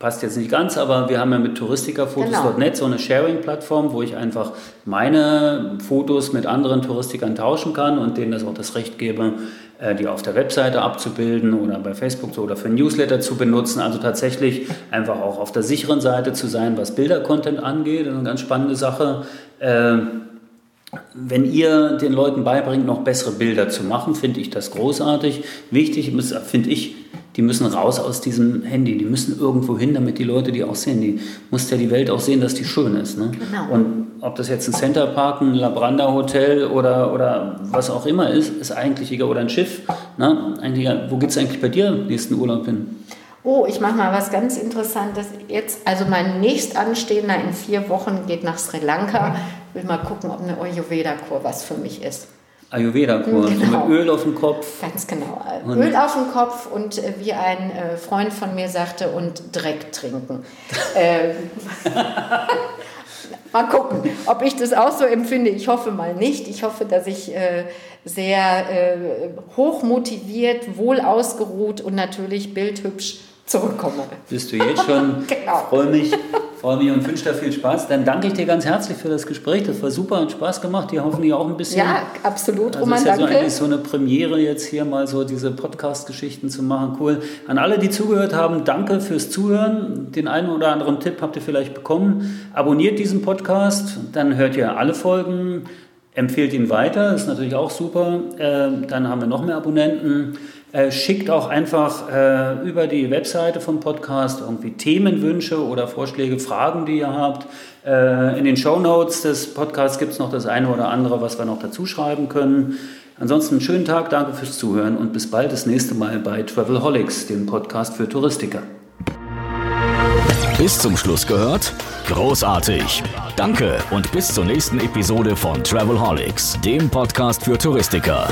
passt jetzt nicht ganz, aber wir haben ja mit touristikerfotos.net genau. so eine Sharing-Plattform, wo ich einfach meine Fotos mit anderen Touristikern tauschen kann und denen das auch das Recht gebe, äh, die auf der Webseite abzubilden oder bei Facebook oder für Newsletter zu benutzen. Also tatsächlich einfach auch auf der sicheren Seite zu sein, was Bilder-Content angeht. Das ist eine ganz spannende Sache. Äh, wenn ihr den Leuten beibringt, noch bessere Bilder zu machen, finde ich das großartig. Wichtig finde ich, die müssen raus aus diesem Handy, die müssen irgendwo hin, damit die Leute die auch sehen. Die muss ja die Welt auch sehen, dass die schön ist. Ne? Genau. Und ob das jetzt ein Centerpark, ein Labranda Hotel oder, oder was auch immer ist, ist eigentlich egal. Oder ein Schiff. Ne? Eigentlich, wo geht es eigentlich bei dir nächsten Urlaub hin? Oh, ich mache mal was ganz Interessantes. Jetzt, also mein nächstanstehender in vier Wochen geht nach Sri Lanka. Will mal gucken, ob eine Ayurveda-Kur was für mich ist. Ayurveda-Kur, genau. so mit Öl auf dem Kopf. Ganz genau. Und Öl auf dem Kopf und äh, wie ein äh, Freund von mir sagte, und Dreck trinken. äh, mal gucken, ob ich das auch so empfinde. Ich hoffe mal nicht. Ich hoffe, dass ich äh, sehr äh, hoch motiviert, wohl ausgeruht und natürlich bildhübsch zurückkomme. Bist du jetzt schon? genau. Freue mich, freue mich und wünsche dir viel Spaß. Dann danke ich dir ganz herzlich für das Gespräch. Das war super und Spaß gemacht. Die hoffen ja auch ein bisschen. Ja, absolut, also Roman, ist ja danke. so eigentlich so eine Premiere jetzt hier mal so diese Podcast-Geschichten zu machen. Cool. An alle, die zugehört haben, danke fürs Zuhören. Den einen oder anderen Tipp habt ihr vielleicht bekommen. Abonniert diesen Podcast, dann hört ihr alle Folgen. Empfehlt ihn weiter, ist natürlich auch super. Äh, dann haben wir noch mehr Abonnenten. Äh, schickt auch einfach äh, über die Webseite vom Podcast irgendwie Themenwünsche oder Vorschläge, Fragen, die ihr habt. Äh, in den Show Notes des Podcasts gibt es noch das eine oder andere, was wir noch dazu schreiben können. Ansonsten einen schönen Tag, danke fürs Zuhören und bis bald das nächste Mal bei Travelholics, dem Podcast für Touristiker. Bis zum Schluss gehört? Großartig! Danke und bis zur nächsten Episode von Travelholics, dem Podcast für Touristiker.